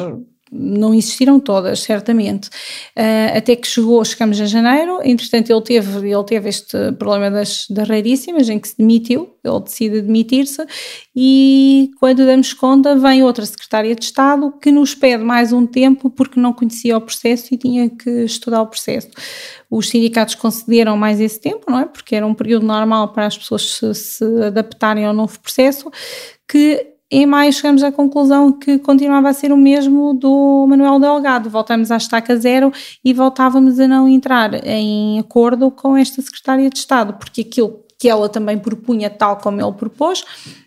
não existiram todas, certamente. Uh, até que chegou, chegamos a janeiro, entretanto ele teve, ele teve este problema das, das raríssimas, em que se demitiu, ele decide demitir-se, e quando damos conta, vem outra secretária de Estado que nos pede mais um tempo porque não conhecia o processo e tinha que estudar o processo. Os sindicatos concederam mais esse tempo, não é? Porque era um período normal para as pessoas se, se adaptarem ao novo processo, que em maio chegamos à conclusão que continuava a ser o mesmo do Manuel Delgado. Voltamos à estaca zero e voltávamos a não entrar em acordo com esta secretária de Estado, porque aquilo que ela também propunha, tal como ele propôs,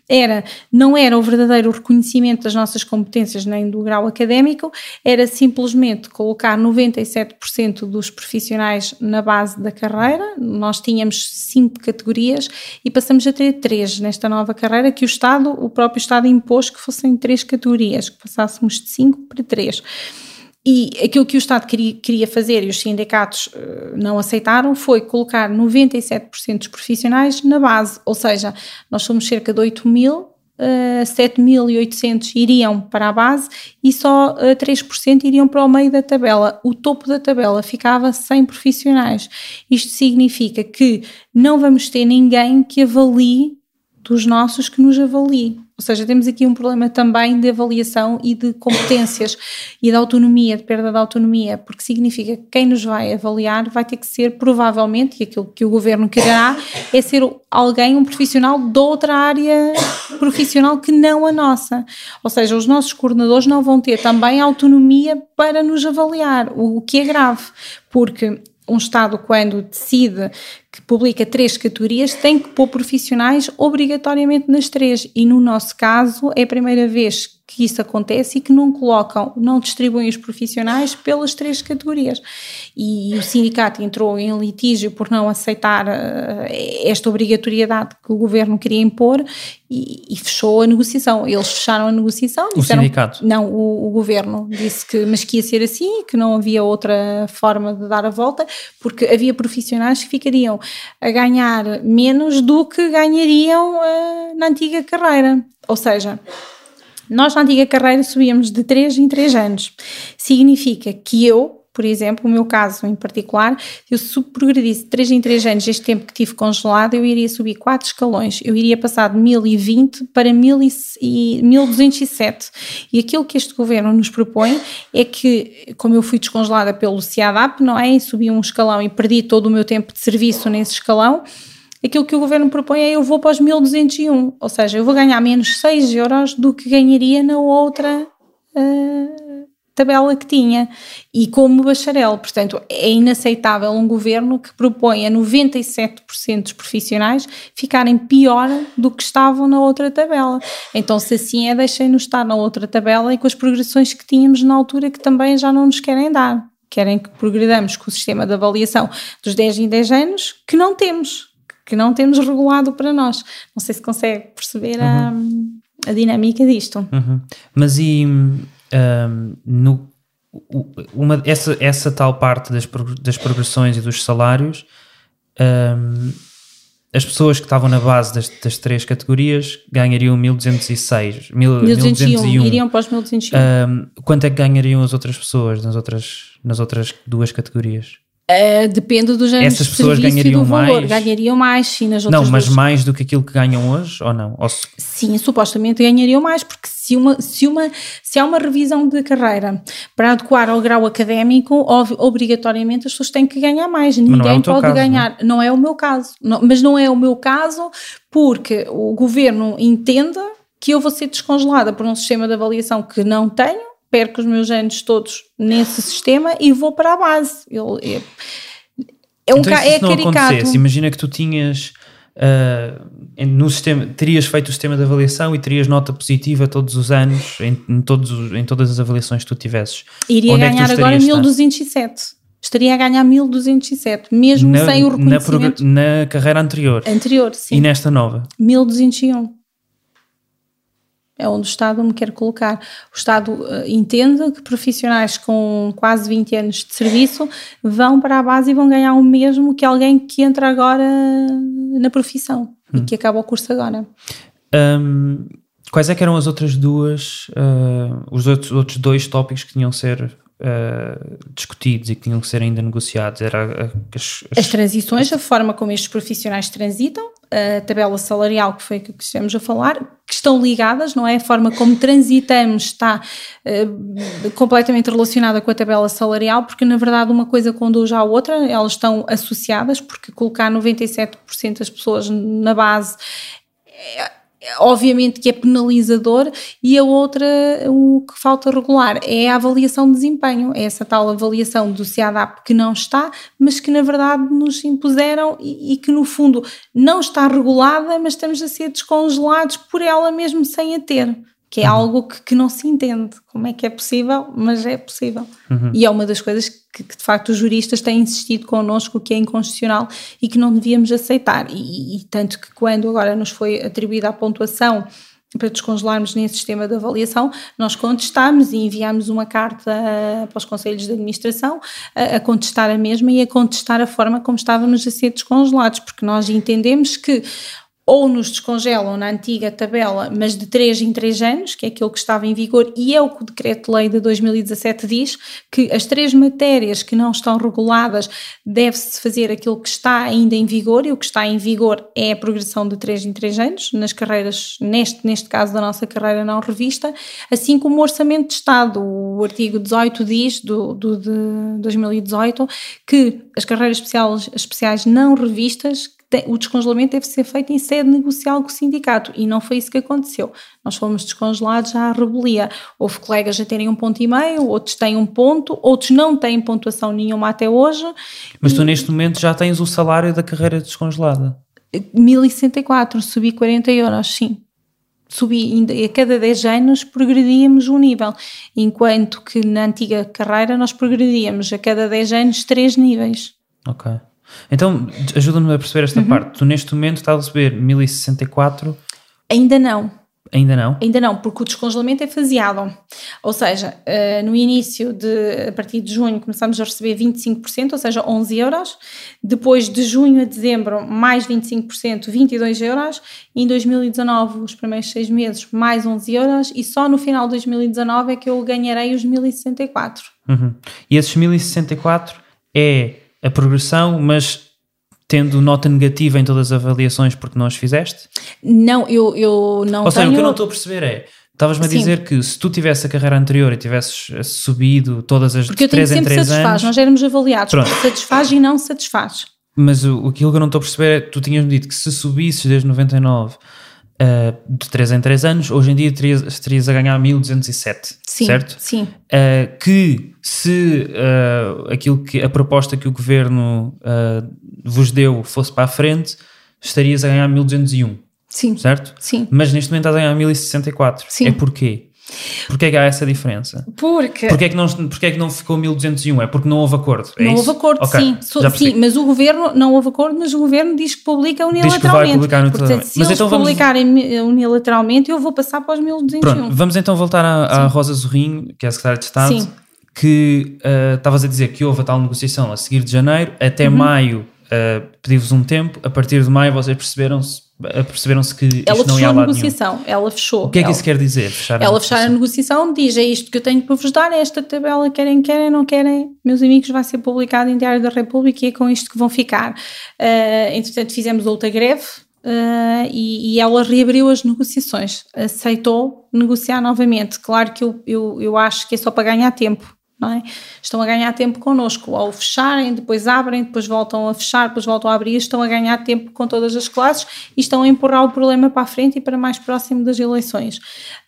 era, não era o verdadeiro reconhecimento das nossas competências nem do grau académico, era simplesmente colocar 97% dos profissionais na base da carreira. Nós tínhamos cinco categorias e passamos a ter três nesta nova carreira que o Estado, o próprio Estado impôs que fossem três categorias, que passássemos de cinco para três. E aquilo que o Estado queria, fazer e os sindicatos uh, não aceitaram foi colocar 97% dos profissionais na base, ou seja, nós somos cerca de 8 mil, uh, eh, 7.800 iriam para a base e só uh, eh, 3% iriam para o meio da tabela. O topo da tabela ficava sem profissionais. Isto significa que não vamos ter ninguém que avalie dos nossos que nos avalie. Ou seja, temos aqui um problema também de avaliação e de competências e de autonomia, de perda de autonomia, porque significa que quem nos vai avaliar vai ter que ser provavelmente, e aquilo que o governo quererá, é ser alguém, um profissional de outra área profissional que não a nossa. Ou seja, os nossos coordenadores não vão ter também autonomia para nos avaliar, o que é grave, porque um Estado, quando decide que publica três categorias, tem que pôr profissionais obrigatoriamente nas três. E no nosso caso, é a primeira vez que isso acontece e que não colocam, não distribuem os profissionais pelas três categorias. E o sindicato entrou em litígio por não aceitar uh, esta obrigatoriedade que o governo queria impor e, e, fechou a negociação. Eles fecharam a negociação. Disseram, o sindicato? Não, o, o, governo disse que, mas que ia ser assim, que não havia outra forma de dar a volta, porque havia profissionais que ficariam a ganhar menos do que ganhariam uh, na antiga carreira. Ou seja, nós na antiga carreira subíamos de 3 em 3 anos. Significa que eu, por exemplo, o meu caso em particular, eu se progredisse de 3 em 3 anos este tempo que tive congelado, eu iria subir 4 escalões. Eu iria passar de 1020 para 1207. E aquilo que este governo nos propõe é que, como eu fui descongelada pelo CIADAP, não é? E subi um escalão e perdi todo o meu tempo de serviço nesse escalão aquilo que o governo propõe é eu vou para os 1201, ou seja, eu vou ganhar menos 6 euros do que ganharia na outra uh, tabela que tinha. E como bacharel, portanto, é inaceitável um governo que propõe a 97% dos profissionais ficarem pior do que estavam na outra tabela. Então, se assim é, deixem-nos estar na outra tabela e com as progressões que tínhamos na altura que também já não nos querem dar. Querem que progredamos com o sistema de avaliação dos 10 em 10 anos, que não temos que não temos regulado para nós. Não sei se consegue perceber uhum. a, a, dinâmica disto. Uhum. Mas e um, no, uma, essa, essa tal parte das, das progressões e dos salários, um, as pessoas que estavam na base das, das três categorias ganhariam 1206, 1201, 1201. iriam para os 1201. Um, quanto é que ganhariam as outras pessoas nas outras, nas outras duas categorias? Uh, depende do género Essas pessoas ganhariam mais? Ganhariam mais, sim, nas outras Não, mas duas... mais do que aquilo que ganham hoje, ou não? Ou se... Sim, supostamente ganhariam mais, porque se, uma, se, uma, se há uma revisão de carreira para adequar ao grau académico, obrigatoriamente as pessoas têm que ganhar mais. É Ninguém é pode caso, ganhar. Não? não? é o meu caso. Não, mas não é o meu caso porque o governo entenda que eu vou ser descongelada por um sistema de avaliação que não tenho perco os meus anos todos nesse sistema e vou para a base. Eu, é, é um então, é não caricato. Imagina que tu tinhas uh, no sistema, terias feito o sistema de avaliação e terias nota positiva todos os anos em, em todos, em todas as avaliações que tu tivesses. Iria Onde ganhar é agora 1207. Estaria a ganhar 1207, mesmo na, sem o reconhecimento. Na, na carreira anterior. Anterior, sim. E nesta nova? 1201 é onde o Estado me quer colocar. O Estado uh, entende que profissionais com quase 20 anos de serviço vão para a base e vão ganhar o mesmo que alguém que entra agora na profissão hum. e que acaba o curso agora. Um, quais é que eram as outras duas, uh, os outros, outros dois tópicos que tinham ser uh, discutidos e que tinham que ser ainda negociados? Era as, as, as transições, a forma como estes profissionais transitam, a tabela salarial, que foi que estivemos a falar, que estão ligadas, não é? A forma como transitamos está uh, completamente relacionada com a tabela salarial, porque na verdade uma coisa conduz à outra, elas estão associadas, porque colocar 97% das pessoas na base. É, obviamente que é penalizador, e a outra, o que falta regular, é a avaliação de desempenho, é essa tal avaliação do CIADAP que não está, mas que na verdade nos impuseram e, e que no fundo não está regulada, mas estamos a ser descongelados por ela mesmo sem a ter que é uhum. algo que, que, não se entende. Como é que é possível? Mas é possível. Uhum. E é uma das coisas que, que, de facto, os juristas têm insistido connosco que é inconstitucional e que não devíamos aceitar. E, e tanto que quando agora nos foi atribuída a pontuação para descongelarmos nesse sistema de avaliação, nós contestámos e enviámos uma carta para os conselhos de administração a contestar a mesma e a contestar a forma como estávamos a ser descongelados, porque nós entendemos que ou nos descongelam na antiga tabela, mas de 3 em 3 anos, que é aquilo que estava em vigor, e é o que o Decreto-Lei de 2017 diz, que as três matérias que não estão reguladas deve-se fazer aquilo que está ainda em vigor, e o que está em vigor é a progressão de 3 em 3 anos, nas carreiras, neste, neste caso da nossa carreira não revista, assim como o Orçamento de Estado, o artigo 18 diz, do, do de 2018, que as carreiras especiais, especiais não revistas o descongelamento deve ser feito em sede negocial com o sindicato e não foi isso que aconteceu. Nós fomos descongelados à rebelia. Houve colegas a terem um ponto e meio, outros têm um ponto, outros não têm pontuação nenhuma até hoje. Mas tu neste momento já tens o salário da carreira descongelada? 1064, subi 40 euros, sim subi a cada 10 anos progredíamos um nível, enquanto que na antiga carreira nós progredíamos a cada 10 anos 3 níveis. Ok. Então, ajuda-me a perceber esta uhum. parte. Tu neste momento estás a receber 1064? Ainda não. Ainda não? Ainda não, porque o descongelamento é faseado. Ou seja, uh, no início de, a partir de junho, começamos a receber 25%, ou seja, 11 euros. Depois de junho a dezembro, mais 25%, 22 euros. Em 2019, os primeiros seis meses, mais 11 euros. E só no final de 2019 é que eu ganharei os 1064. Uhum. E esses 1064 é a progressão, mas tendo nota negativa em todas as avaliações porque não as fizeste? Não, eu, eu não Ou seja, tenho... o que eu não estou a perceber é, estavas-me a dizer que se tu tivesse a carreira anterior e tivesses subido todas as porque 3 em 3 satisfaz, anos... nós éramos avaliados, Pronto. satisfaz e não satisfaz. Mas o, aquilo que eu não estou a perceber é, tu tinhas-me dito que se subisses desde 99 Uh, de 3 em 3 anos, hoje em dia terias, terias a ganhar 1207, sim, certo? Sim. Uh, que se uh, aquilo que a proposta que o governo vos deu fosse para a frente, estarias a ganhar 1201. Sim. Certo? Sim. Mas neste momento estás a ganhar 1064. Sim. É porquê? Porquê é que há essa diferença? Porque... Porquê é que não, porquê é que não ficou 1201? É porque não houve acordo? É não isso? houve acordo, okay, sim. So, sim, mas o governo, não houve acordo, mas o governo diz que publica unilateralmente. Diz que vai. Portanto, se mas eles então publicarem vamos... unilateralmente, eu vou passar para os 1201. Pronto, vamos então voltar à, à Rosa Zorrinho, que é a Secretária de Estado, sim. que uh, estavas a dizer que houve a tal negociação a seguir de janeiro, até uhum. maio uh, pedi-vos um tempo, a partir de maio vocês perceberam-se perceberam-se que ela não ia a negociação, nenhum. ela fechou. O que é que ela, isso quer dizer? Fechar ela a fechar a negociação diz, é isto que eu tenho para vos dar, é esta tabela, querem, querem, não querem, meus amigos, vai ser publicado em Diário da República e é com isto que vão ficar. Uh, entretanto, fizemos outra greve, Uh, e, e, ela reabriu as negociações, aceitou negociar novamente. Claro que eu, eu, eu acho que é só para ganhar tempo, é? Estão a ganhar tempo connosco, ao fecharem, depois abrem, depois voltam a fechar, depois voltam a abrir, estão a ganhar tempo com todas as classes e estão a empurrar o problema para a frente e para mais próximo das eleições.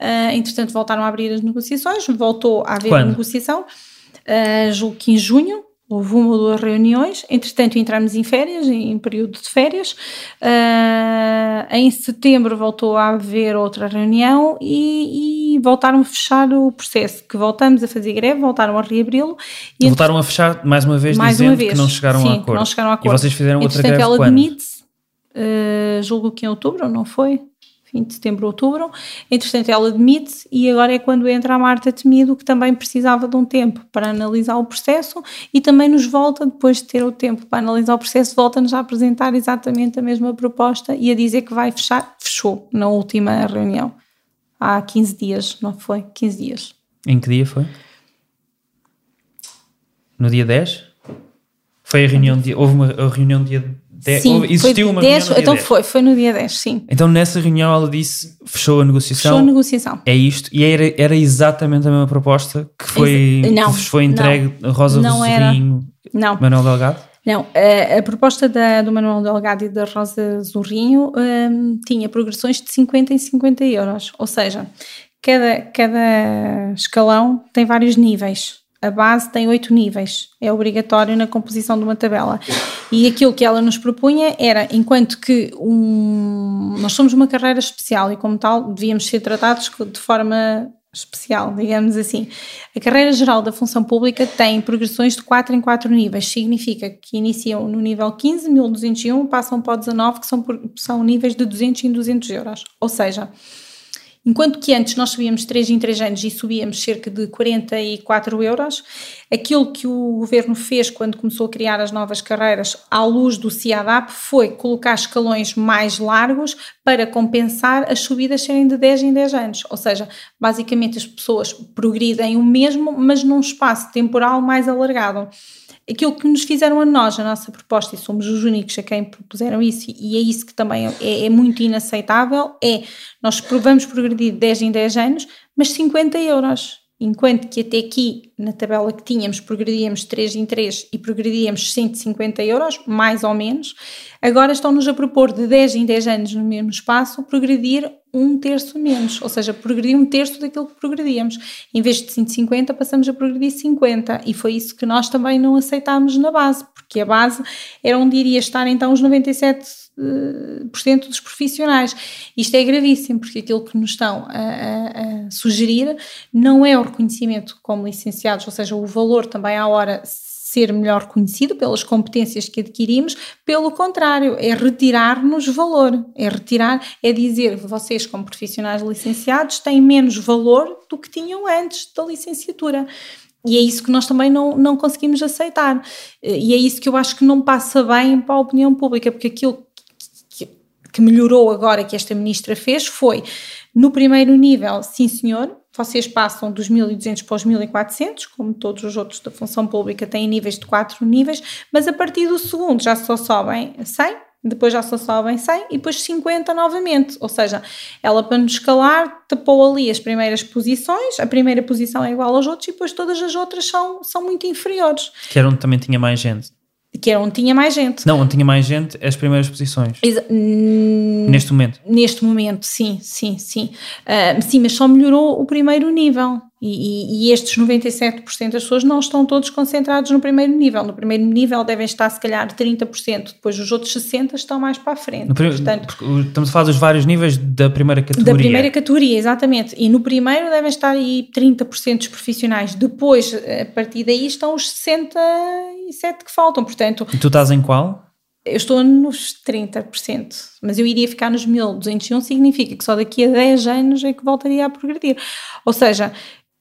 Uh, entretanto, voltaram a abrir as negociações, voltou a haver Quando? negociação, uh, julgo que em junho, houve uma ou duas reuniões, entretanto entramos em férias, em período de férias, uh, em setembro voltou a haver outra reunião e, e, voltaram a fechar o processo, que voltamos a fazer greve, voltaram a reabri-lo. Voltaram a fechar mais uma vez mais dizendo uma vez. que não chegaram, Sim, a acordo. não chegaram a acordo. E vocês fizeram outra greve ela quando? demite-se, uh, julgo que em outubro, não foi? Fim de setembro, outubro. Entretanto, ela demite e agora é quando entra a Marta Temido, que também precisava de um tempo para analisar o processo e também nos volta, depois de ter o tempo para analisar o processo, volta-nos a apresentar exatamente a mesma proposta e a dizer que vai fechar. Fechou na última reunião. Há 15 dias, não foi? 15 dias. Em que dia foi? No dia 10? Foi a reunião de. Houve uma reunião dia de, sim, existiu uma 10, reunião Então 10. foi, foi no dia 10, sim. Então nessa reunião ela disse, fechou a negociação. Fechou a negociação. É isto, e era, era exatamente a mesma proposta que foi, não, que foi entregue não, Rosa não Rosarinho, não. Manuel Delgado? Não, a, a proposta da, do Manuel Delgado e da Rosa Zorrinho um, tinha progressões de 50 em 50 euros, ou seja, cada, cada escalão tem vários níveis. A base tem oito níveis, é obrigatório na composição de uma tabela. E aquilo que ela nos propunha era, enquanto que um, nós somos uma carreira especial e, como tal, devíamos ser tratados de forma especial, digamos assim. A carreira geral da função pública tem progressões de 4 em 4 níveis, significa que iniciam no nível 15, 1201, passam para o 19, que são, são níveis de 200 em 200 euros. Ou seja, Enquanto que antes nós subíamos 3 em 3 anos e subíamos cerca de 44 euros, aquilo que o governo fez quando começou a criar as novas carreiras à luz do CIADAP foi colocar escalões mais largos para compensar as subidas serem de 10 em 10 anos. Ou seja, basicamente as pessoas progridem o mesmo, mas num espaço temporal mais alargado aquilo que nos fizeram a nós, a nossa proposta, e somos os únicos a quem propuseram isso, e é isso que também é, é muito inaceitável, é nós vamos progredir 10 em 10 anos, mas 50 euros. Enquanto que até aqui, na tabela que tínhamos, progredíamos 3 em 3 e progredíamos 150 euros, mais ou menos, agora estão-nos a propor de 10 em 10 anos no mesmo espaço, progredir um terço menos, ou seja, progredir um terço daquilo que progredíamos. Em vez de 150, passamos a progredir 50, e foi isso que nós também não aceitámos na base, porque a base era onde iria estar então os 97 por cento dos profissionais. Isto é gravíssimo, porque aquilo que nos estão a, a, a, sugerir não é o reconhecimento como licenciados, ou seja, o valor também à hora ser melhor conhecido pelas competências que adquirimos, pelo contrário, é retirar-nos valor, é retirar, é dizer vocês como profissionais licenciados têm menos valor do que tinham antes da licenciatura. E é isso que nós também não, não conseguimos aceitar. E é isso que eu acho que não passa bem para a opinião pública, porque aquilo que melhorou agora que esta ministra fez foi, no primeiro nível, sim senhor, vocês passam dos 1.200 para os 1.400, como todos os outros da função pública têm níveis de 4 níveis, mas a partir do segundo já só sobem 100, depois já só sobem 100 e depois 50 novamente. Ou seja, ela para nos escalar tapou ali as primeiras posições, a primeira posição é igual aos outros e depois todas as outras são, são muito inferiores. Que era onde também tinha mais gente que era onde tinha mais gente. Não, onde tinha mais gente, as primeiras posições. Exa neste momento. Neste momento, sim, sim, sim. Uh, sim, mas só melhorou o primeiro nível. E, e, e, estes 97% das pessoas não estão todos concentrados no primeiro nível. No primeiro nível devem estar, se calhar, 30%, depois os outros 60% estão mais para a frente. Portanto, estamos a falar dos vários níveis da primeira categoria. Da primeira categoria, exatamente. E no primeiro devem estar aí 30% dos profissionais. Depois, a partir daí, estão os 67% que faltam. Portanto, e tu estás em qual? Eu estou nos 30%, mas eu iria ficar nos 1201, significa que só daqui a 10 anos é que voltaria a progredir. Ou seja,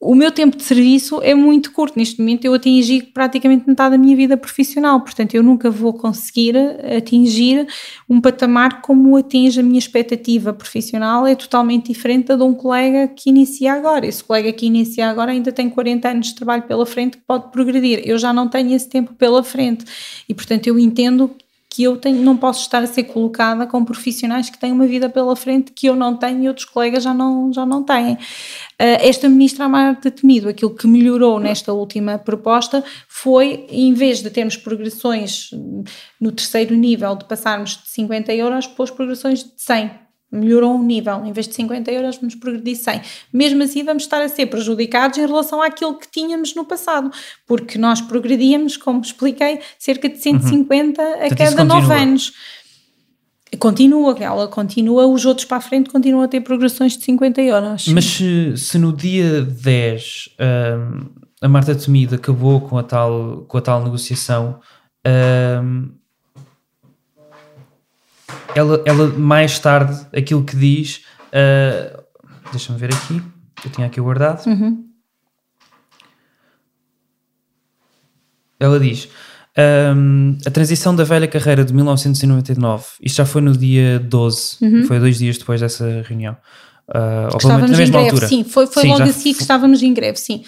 o meu tempo de serviço é muito curto. Neste momento eu atingi praticamente metade da minha vida profissional, portanto eu nunca vou conseguir atingir um patamar como atinge a minha expectativa profissional, é totalmente diferente da de um colega que inicia agora. Esse colega que inicia agora ainda tem 40 anos de trabalho pela frente que pode progredir. Eu já não tenho esse tempo pela frente e portanto eu entendo que eu tenho, não posso estar a ser colocada com profissionais que têm uma vida pela frente que eu não tenho e outros colegas já não, já não têm. Uh, esta ministra Marta Temido, aquilo que melhorou nesta última proposta foi, em vez de termos progressões no terceiro nível, de passarmos de 50 euros, pôs progressões de 100 melhorou um nível, em vez de 50 euros vamos progredir 100. Mesmo assim vamos estar a ser prejudicados em relação àquilo que tínhamos no passado, porque nós progredíamos, como expliquei, cerca de 150 uhum. a cada 9 anos. Continua, ela continua, os outros para a frente continuam a ter progressões de 50 euros. Mas se, se no dia 10 um, a Marta Temido acabou com a tal, com a tal negociação, um, ela, ela mais tarde, aquilo que diz, uh, deixa-me ver aqui, eu tinha aqui guardado. Uhum. Ela diz: um, a transição da velha carreira de 1999, isto já foi no dia 12, uhum. foi dois dias depois dessa reunião. Uh, estávamos em greve, altura. sim, foi, foi sim, logo assim que estávamos em greve, sim.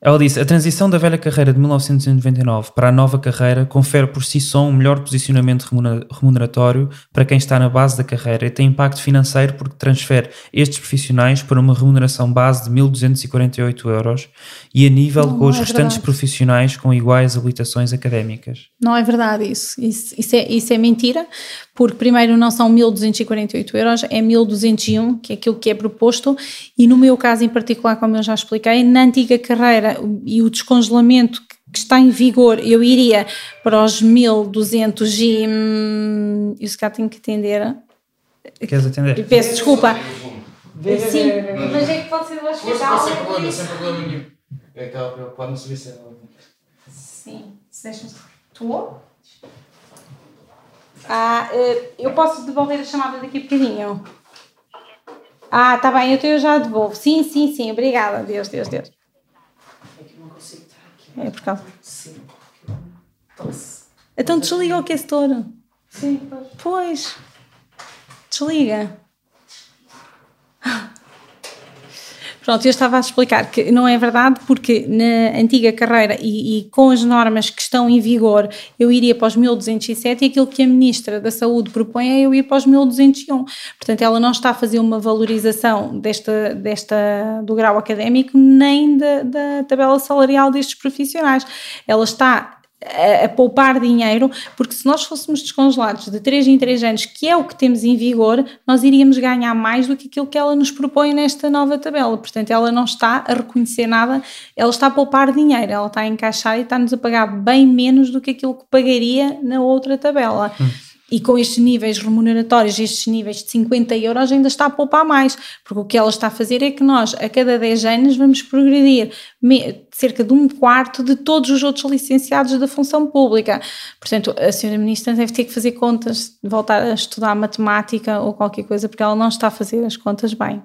Ela disse: a transição da velha carreira de 1999 para a nova carreira confere por si só um melhor posicionamento remuneratório para quem está na base da carreira e tem impacto financeiro porque transfere estes profissionais para uma remuneração base de 1.248 euros e a nível Não, com os é restantes verdade. profissionais com iguais habilitações académicas. Não é verdade isso. Isso, isso, é, isso é mentira, porque primeiro não são 1.248 euros, é 1.201, que é aquilo que é proposto, e no meu caso em particular, como eu já expliquei, na antiga carreira e o descongelamento que está em vigor, eu iria para os 1.200 e... Hum, eu se calhar tenho que atender... Queres atender? Peço desculpa. Sim, mas é que pode ser duas Força, força, sem problema, sem problema nenhum. É que estava preocupado, não sabia se era. Sim, se deixa-me. Tu? Ah, eh, eu posso devolver a chamada daqui a bocadinho? Ah, tá bem, então eu já devolvo. Sim, sim, sim, obrigada. Deus, Deus, Deus. É por causa. Então desliga o aquecedor. Sim, pois. Desliga. Pronto, eu estava a explicar que não é verdade, porque na antiga carreira e, e, com as normas que estão em vigor, eu iria para os 1207 e aquilo que a Ministra da Saúde propõe é eu ir para os 1201. Portanto, ela não está a fazer uma valorização desta, desta, do grau académico nem da, da tabela salarial destes profissionais. Ela está a, poupar dinheiro, porque se nós fôssemos descongelados de 3 em 3 anos, que é o que temos em vigor, nós iríamos ganhar mais do que aquilo que ela nos propõe nesta nova tabela. Portanto, ela não está a reconhecer nada, ela está a poupar dinheiro, ela está a encaixar e está-nos a pagar bem menos do que aquilo que pagaria na outra tabela. Hum. E com estes níveis remuneratórios, estes níveis de 50 euros, ainda está a poupar mais, porque o que ela está a fazer é que nós, a cada 10 anos, vamos progredir cerca de um quarto de todos os outros licenciados da função pública. Portanto, a senhora Ministra deve ter que fazer contas, voltar a estudar matemática ou qualquer coisa, porque ela não está a fazer as contas bem.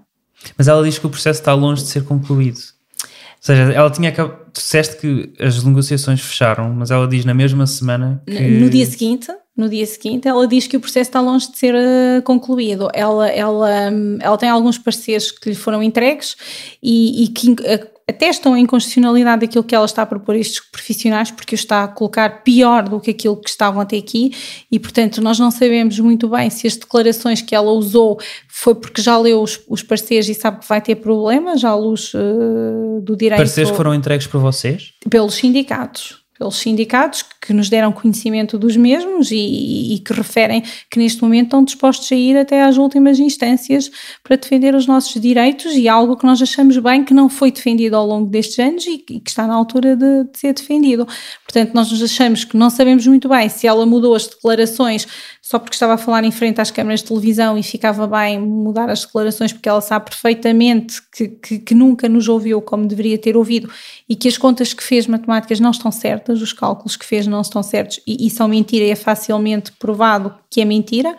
Mas ela diz que o processo está longe de ser concluído. Ou seja, ela tinha. Tu disseste que as negociações fecharam, mas ela diz na mesma semana que. No dia seguinte, no dia seguinte, ela diz que o processo está longe de ser uh, concluído. Ela, ela, um, ela tem alguns pareceres que lhe foram entregues e, e que uh, atestam a inconstitucionalidade daquilo que ela está a propor a estes profissionais, porque o está a colocar pior do que aquilo que estavam até aqui e, portanto, nós não sabemos muito bem se as declarações que ela usou foi porque já leu os, os pareceres e sabe que vai ter problemas, à luz uh, do direito. Pareceres foram entregues por vocês? Pelos sindicatos pelos sindicatos que nos deram conhecimento dos mesmos e, e, que referem que neste momento estão dispostos a ir até às últimas instâncias para defender os nossos direitos e algo que nós achamos bem que não foi defendido ao longo destes anos e, que está na altura de, de, ser defendido. Portanto, nós nos achamos que não sabemos muito bem se ela mudou as declarações só porque estava a falar em frente às câmaras de televisão e ficava bem mudar as declarações porque ela sabe perfeitamente que, que, que nunca nos ouviu como deveria ter ouvido e que as contas que fez matemáticas não estão certas, os cálculos que fez não estão certos e, e são mentira e é facilmente provado que é mentira,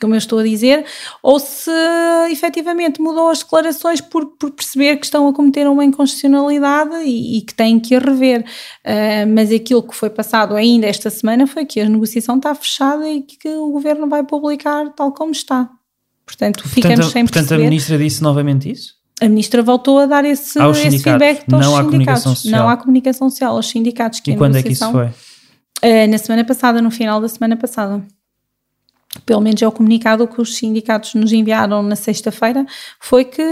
como eu estou a dizer, ou se efetivamente mudou as declarações por, por perceber que estão a cometer uma inconstitucionalidade e, e que têm que a rever. Uh, mas aquilo que foi passado ainda esta semana foi que a negociação está fechada e que o governo vai publicar tal como está. Portanto, ficamos portanto, sem portanto, perceber. a ministra disse novamente isso? A ministra voltou a dar esse, esse feedback aos não à sindicatos. social. Não há comunicação social, aos sindicatos. Que e a quando é que isso foi? Uh, na semana passada, no final da semana passada. Pelo menos é o comunicado que os sindicatos nos enviaram na sexta-feira, foi que,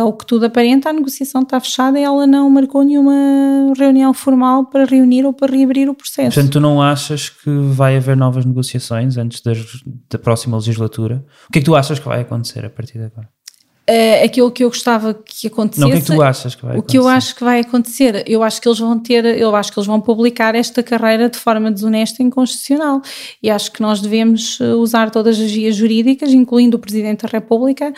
ao que tudo aparenta, a negociação está fechada e ela não marcou nenhuma reunião formal para reunir ou para reabrir o processo. Portanto, tu não achas que vai haver novas negociações antes da próxima legislatura? O que é que tu achas que vai acontecer a partir de agora? Uh, aquilo que eu gostava que acontecesse. Não, o que é que tu achas que vai acontecer? O que eu acho que vai acontecer, eu acho que eles vão ter, eu acho que eles vão publicar esta carreira de forma desonesta e inconstitucional. E acho que nós devemos usar todas as vias jurídicas, incluindo o Presidente da República,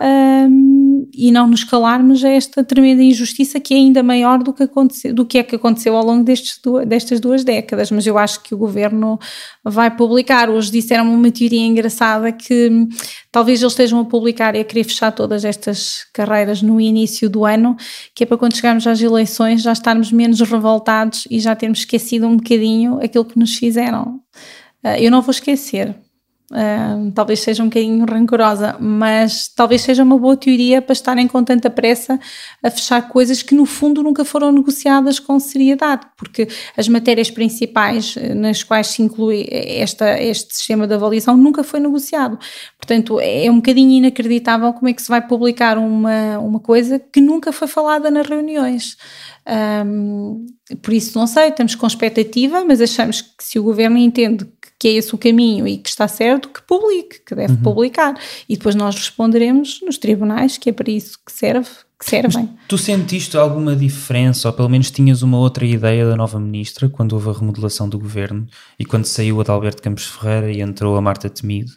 um, e não nos calarmos a esta tremenda injustiça que é ainda maior do que, aconteceu, do que é que aconteceu ao longo destes, destas duas décadas. Mas eu acho que o Governo vai publicar. Hoje disseram uma teoria engraçada que hum, talvez eles estejam a publicar e a querer fechar todas estas carreiras no início do ano, que é para quando chegarmos às eleições já estarmos menos revoltados e já termos esquecido um bocadinho aquilo que nos fizeram. Eu não vou esquecer. Talvez seja um bocadinho rancorosa, mas talvez seja uma boa teoria para estarem com tanta pressa a fechar coisas que no fundo nunca foram negociadas com seriedade, porque as matérias principais eh, nas quais se inclui esta, este sistema de avaliação nunca foi negociado. Portanto, é um bocadinho inacreditável como é que se vai publicar uma, uma coisa que nunca foi falada nas reuniões. Um, por isso, não sei, estamos com expectativa, mas achamos que se o governo entende que é esse o caminho e que está certo, que publique, que deve uhum. publicar. E depois nós responderemos nos tribunais, que é para isso que serve, que servem. Mas tu sentiste alguma diferença, ou pelo menos tinhas uma outra ideia da nova ministra, quando houve a remodelação do governo e quando saiu a Adalberto Campos Ferreira e entrou a Marta Temido?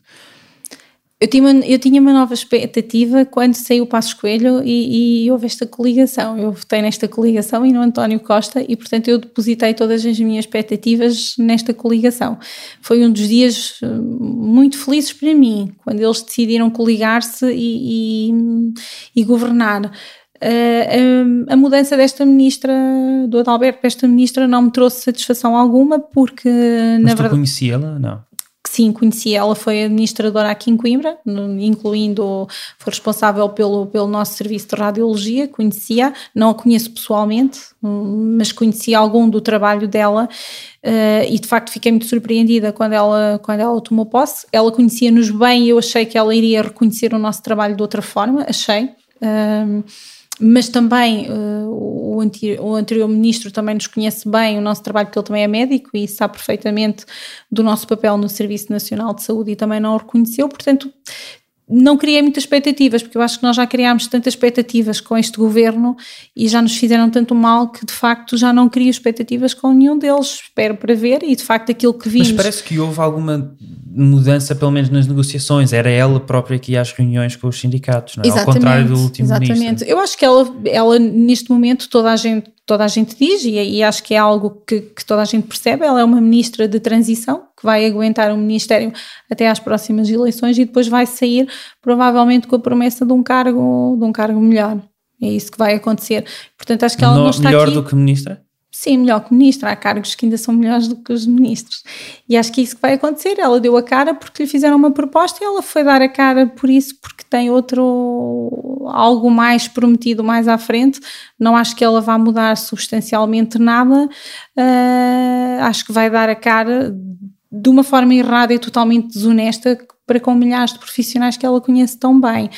Eu tinha, uma, eu tinha uma nova expectativa quando saiu o Passo Coelho e, e, houve esta coligação. Eu votei nesta coligação e no António Costa e, portanto, eu depositei todas as minhas expectativas nesta coligação. Foi um dos dias eh, muito felizes para mim, quando eles decidiram coligar-se e, e, e governar. Uh, a mudança desta ministra, do Adalberto para esta ministra, não me trouxe satisfação alguma, porque Mas na verdade. conhecia-la? Não sim, conheci ela, foi administradora aqui em Coimbra, incluindo, foi responsável pelo, pelo nosso serviço de radiologia, conhecia, não a conheço pessoalmente, mas conheci algum do trabalho dela uh, e de facto fiquei muito surpreendida quando ela, quando ela tomou posse. Ela conhecia-nos bem e eu achei que ela iria reconhecer o nosso trabalho de outra forma, achei. Uh, mas também uh, o, anterior, o, anterior, ministro também nos conhece bem o nosso trabalho, porque ele também é médico e sabe perfeitamente do nosso papel no Serviço Nacional de Saúde e também não o reconheceu, portanto não criei muitas expectativas, porque eu acho que nós já criámos tantas expectativas com este governo e já nos fizeram tanto mal que de facto já não crio expectativas com nenhum deles. Espero para ver e de facto aquilo que vimos. Mas parece que houve alguma mudança, pelo menos nas negociações. Era ela própria que ia às reuniões com os sindicatos, não é? Ao contrário do último Exatamente. Ministro. Eu acho que ela, ela, neste momento, toda a gente toda a gente diz, e, e acho que é algo que, que, toda a gente percebe, ela é uma ministra de transição, que vai aguentar o ministério até às próximas eleições e depois vai sair, provavelmente com a promessa de um cargo, de um cargo melhor. É isso que vai acontecer. Portanto, acho que ela no, não está melhor aqui... do que ministra? Sim, melhor que ministra. Há cargos que ainda são melhores do que os ministros. E acho que isso que vai acontecer. Ela deu a cara porque lhe fizeram uma proposta e ela foi dar a cara por isso, porque tem outro. algo mais prometido mais à frente. Não acho que ela vá mudar substancialmente nada. Uh, acho que vai dar a cara de uma forma errada e totalmente desonesta para com milhares de profissionais que ela conhece tão bem.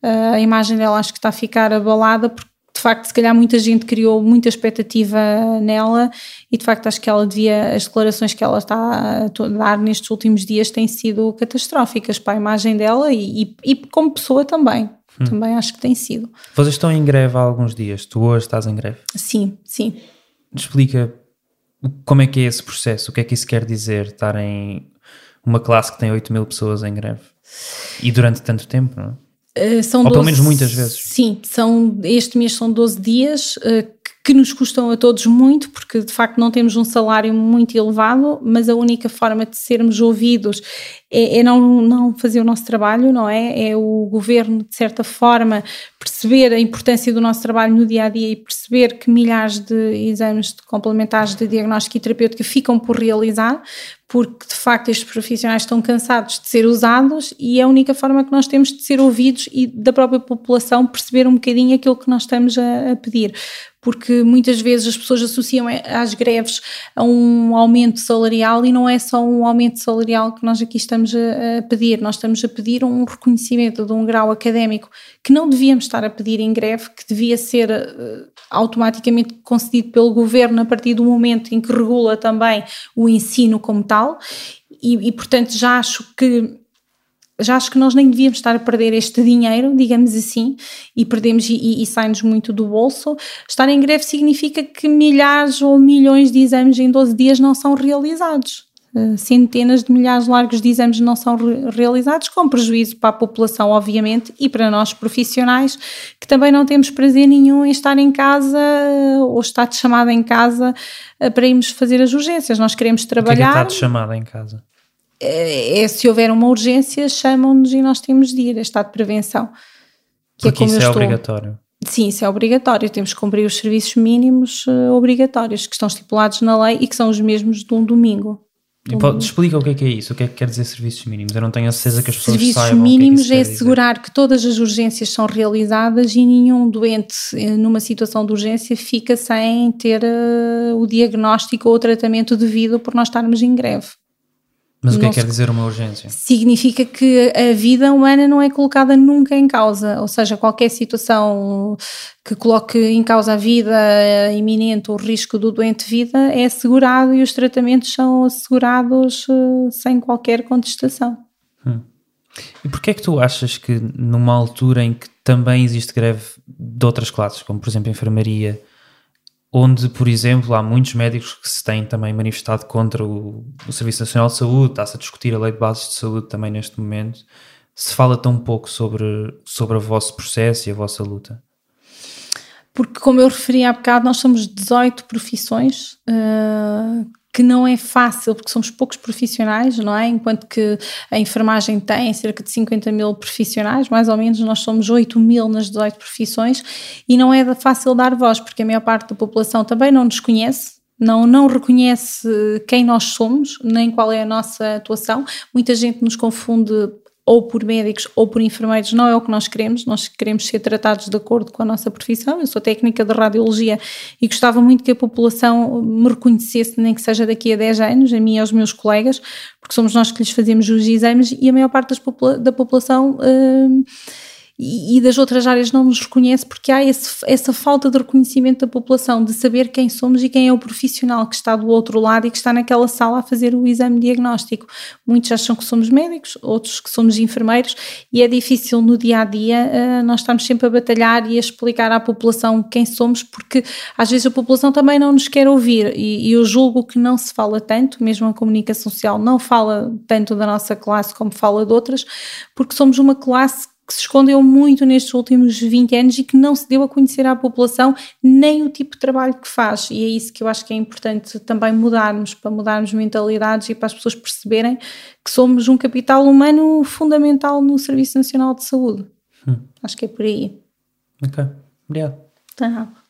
Uh, a imagem dela acho que está a ficar abalada porque facto, se calhar muita gente criou muita expectativa nela e de facto acho que ela devia, as declarações que ela está a dar nestes últimos dias têm sido catastróficas para a imagem dela e, e, e como pessoa também. Hum. Também acho que tem sido. Vocês estão em greve há alguns dias, tu hoje estás em greve? Sim, sim. Explica como é que é esse processo, o que é que isso quer dizer, estar em uma classe que tem 8 mil pessoas em greve e durante tanto tempo, não é? Uh, são Ou 12, pelo menos muitas vezes. Sim, são, este mês são 12 dias uh, que nos custam a todos muito, porque de facto não temos um salário muito elevado, mas a única forma de sermos ouvidos é, é não, não fazer o nosso trabalho, não é? É o governo, de certa forma, perceber a importância do nosso trabalho no dia a dia e perceber que milhares de exames de complementares de diagnóstico e terapêutica ficam por realizar, porque de facto estes profissionais estão cansados de ser usados e é a única forma que nós temos de ser ouvidos e da própria população perceber um bocadinho aquilo que nós estamos a, a pedir porque muitas vezes as pessoas associam às greves a um aumento salarial e não é só um aumento salarial que nós aqui estamos a, a, pedir, nós estamos a pedir um reconhecimento de um grau académico que não devíamos estar a pedir em greve, que devia ser uh, automaticamente concedido pelo governo a partir do momento em que regula também o ensino como tal. E, e portanto, já acho que já acho que nós nem devíamos estar a perder este dinheiro, digamos assim, e perdemos e, e sai-nos muito do bolso. Estar em greve significa que milhares ou milhões de exames em 12 dias não são realizados. Uh, centenas de milhares largos de exames não são re realizados, com prejuízo para a população, obviamente, e para nós profissionais, que também não temos prazer nenhum em estar em casa uh, ou estar de chamada em casa uh, para irmos fazer as urgências. Nós queremos trabalhar. Que é que está de chamada em casa? é, é, se houver uma urgência, chamam-nos e nós temos de ir, é estado de prevenção. Que é Porque é isso é estou... obrigatório. Sim, isso é obrigatório. Temos que cumprir os serviços mínimos uh, obrigatórios que estão estipulados na lei e que são os mesmos de um domingo. E pode, explica o que é que é isso, o que é que quer dizer serviços mínimos. Eu não tenho a certeza que as pessoas Serviços saibam mínimos o que é, é, assegurar que todas as urgências são realizadas e nenhum doente eh, numa situação de urgência fica sem ter eh, o diagnóstico ou o tratamento devido por nós estarmos em greve. Mas o que é que quer dizer uma urgência? significa que a vida humana não é colocada nunca em causa, ou seja, qualquer situação que coloque em causa a vida eh, iminente, o risco do doente vida é assegurado e os tratamentos são assegurados eh, sem qualquer contestação. E porquê é que tu achas que numa altura em que também existe greve de outras classes, como por exemplo a enfermaria, onde, por exemplo, há muitos médicos que se têm também manifestado contra o, o Serviço Nacional de Saúde, está-se a discutir a lei de bases de saúde também neste momento, se fala tão pouco sobre, sobre o vosso processo e a vossa luta? Porque, como eu referi há bocado, nós somos 18 profissões, eh, que não é fácil, porque somos poucos profissionais, não é? Enquanto que a enfermagem tem cerca de 50 mil profissionais, mais ou menos, nós somos 8 mil nas 18 profissões, e não é fácil dar voz, porque a maior parte da população também não nos conhece. Não, não reconhece quem nós somos, nem qual é a nossa atuação. Muita gente nos confunde ou por médicos ou por enfermeiros, não é o que nós queremos, nós queremos ser tratados de acordo com a nossa profissão. Eu sou técnica de radiologia e gostava muito que a população me reconhecesse, nem que seja daqui a 10 anos, a mim e aos meus colegas, porque somos nós que lhes fazemos os exames e a maior parte popula- da população. hum, e, e das outras áreas não nos reconhece porque há esse- essa falta de reconhecimento da população, de saber quem somos e quem é o profissional que está do outro lado e que está naquela sala a fazer o exame diagnóstico. Muitos acham que somos médicos, outros que somos enfermeiros e é difícil no dia a dia eh, nós estamos sempre a batalhar e a explicar à população quem somos porque às vezes a população também não nos quer ouvir e, e eu julgo que não se fala tanto, mesmo a comunicação social não fala tanto da nossa classe como fala de outras, porque somos uma classe que se escondeu muito nestes últimos 20 anos e que não se deu a conhecer à população nem o tipo de trabalho que faz. E é isso que eu acho que é importante também mudarmos, para mudarmos mentalidades e para as pessoas perceberem que somos um capital humano fundamental no Serviço Nacional de Saúde. Acho que é por aí. Ok, obrigado. Tá.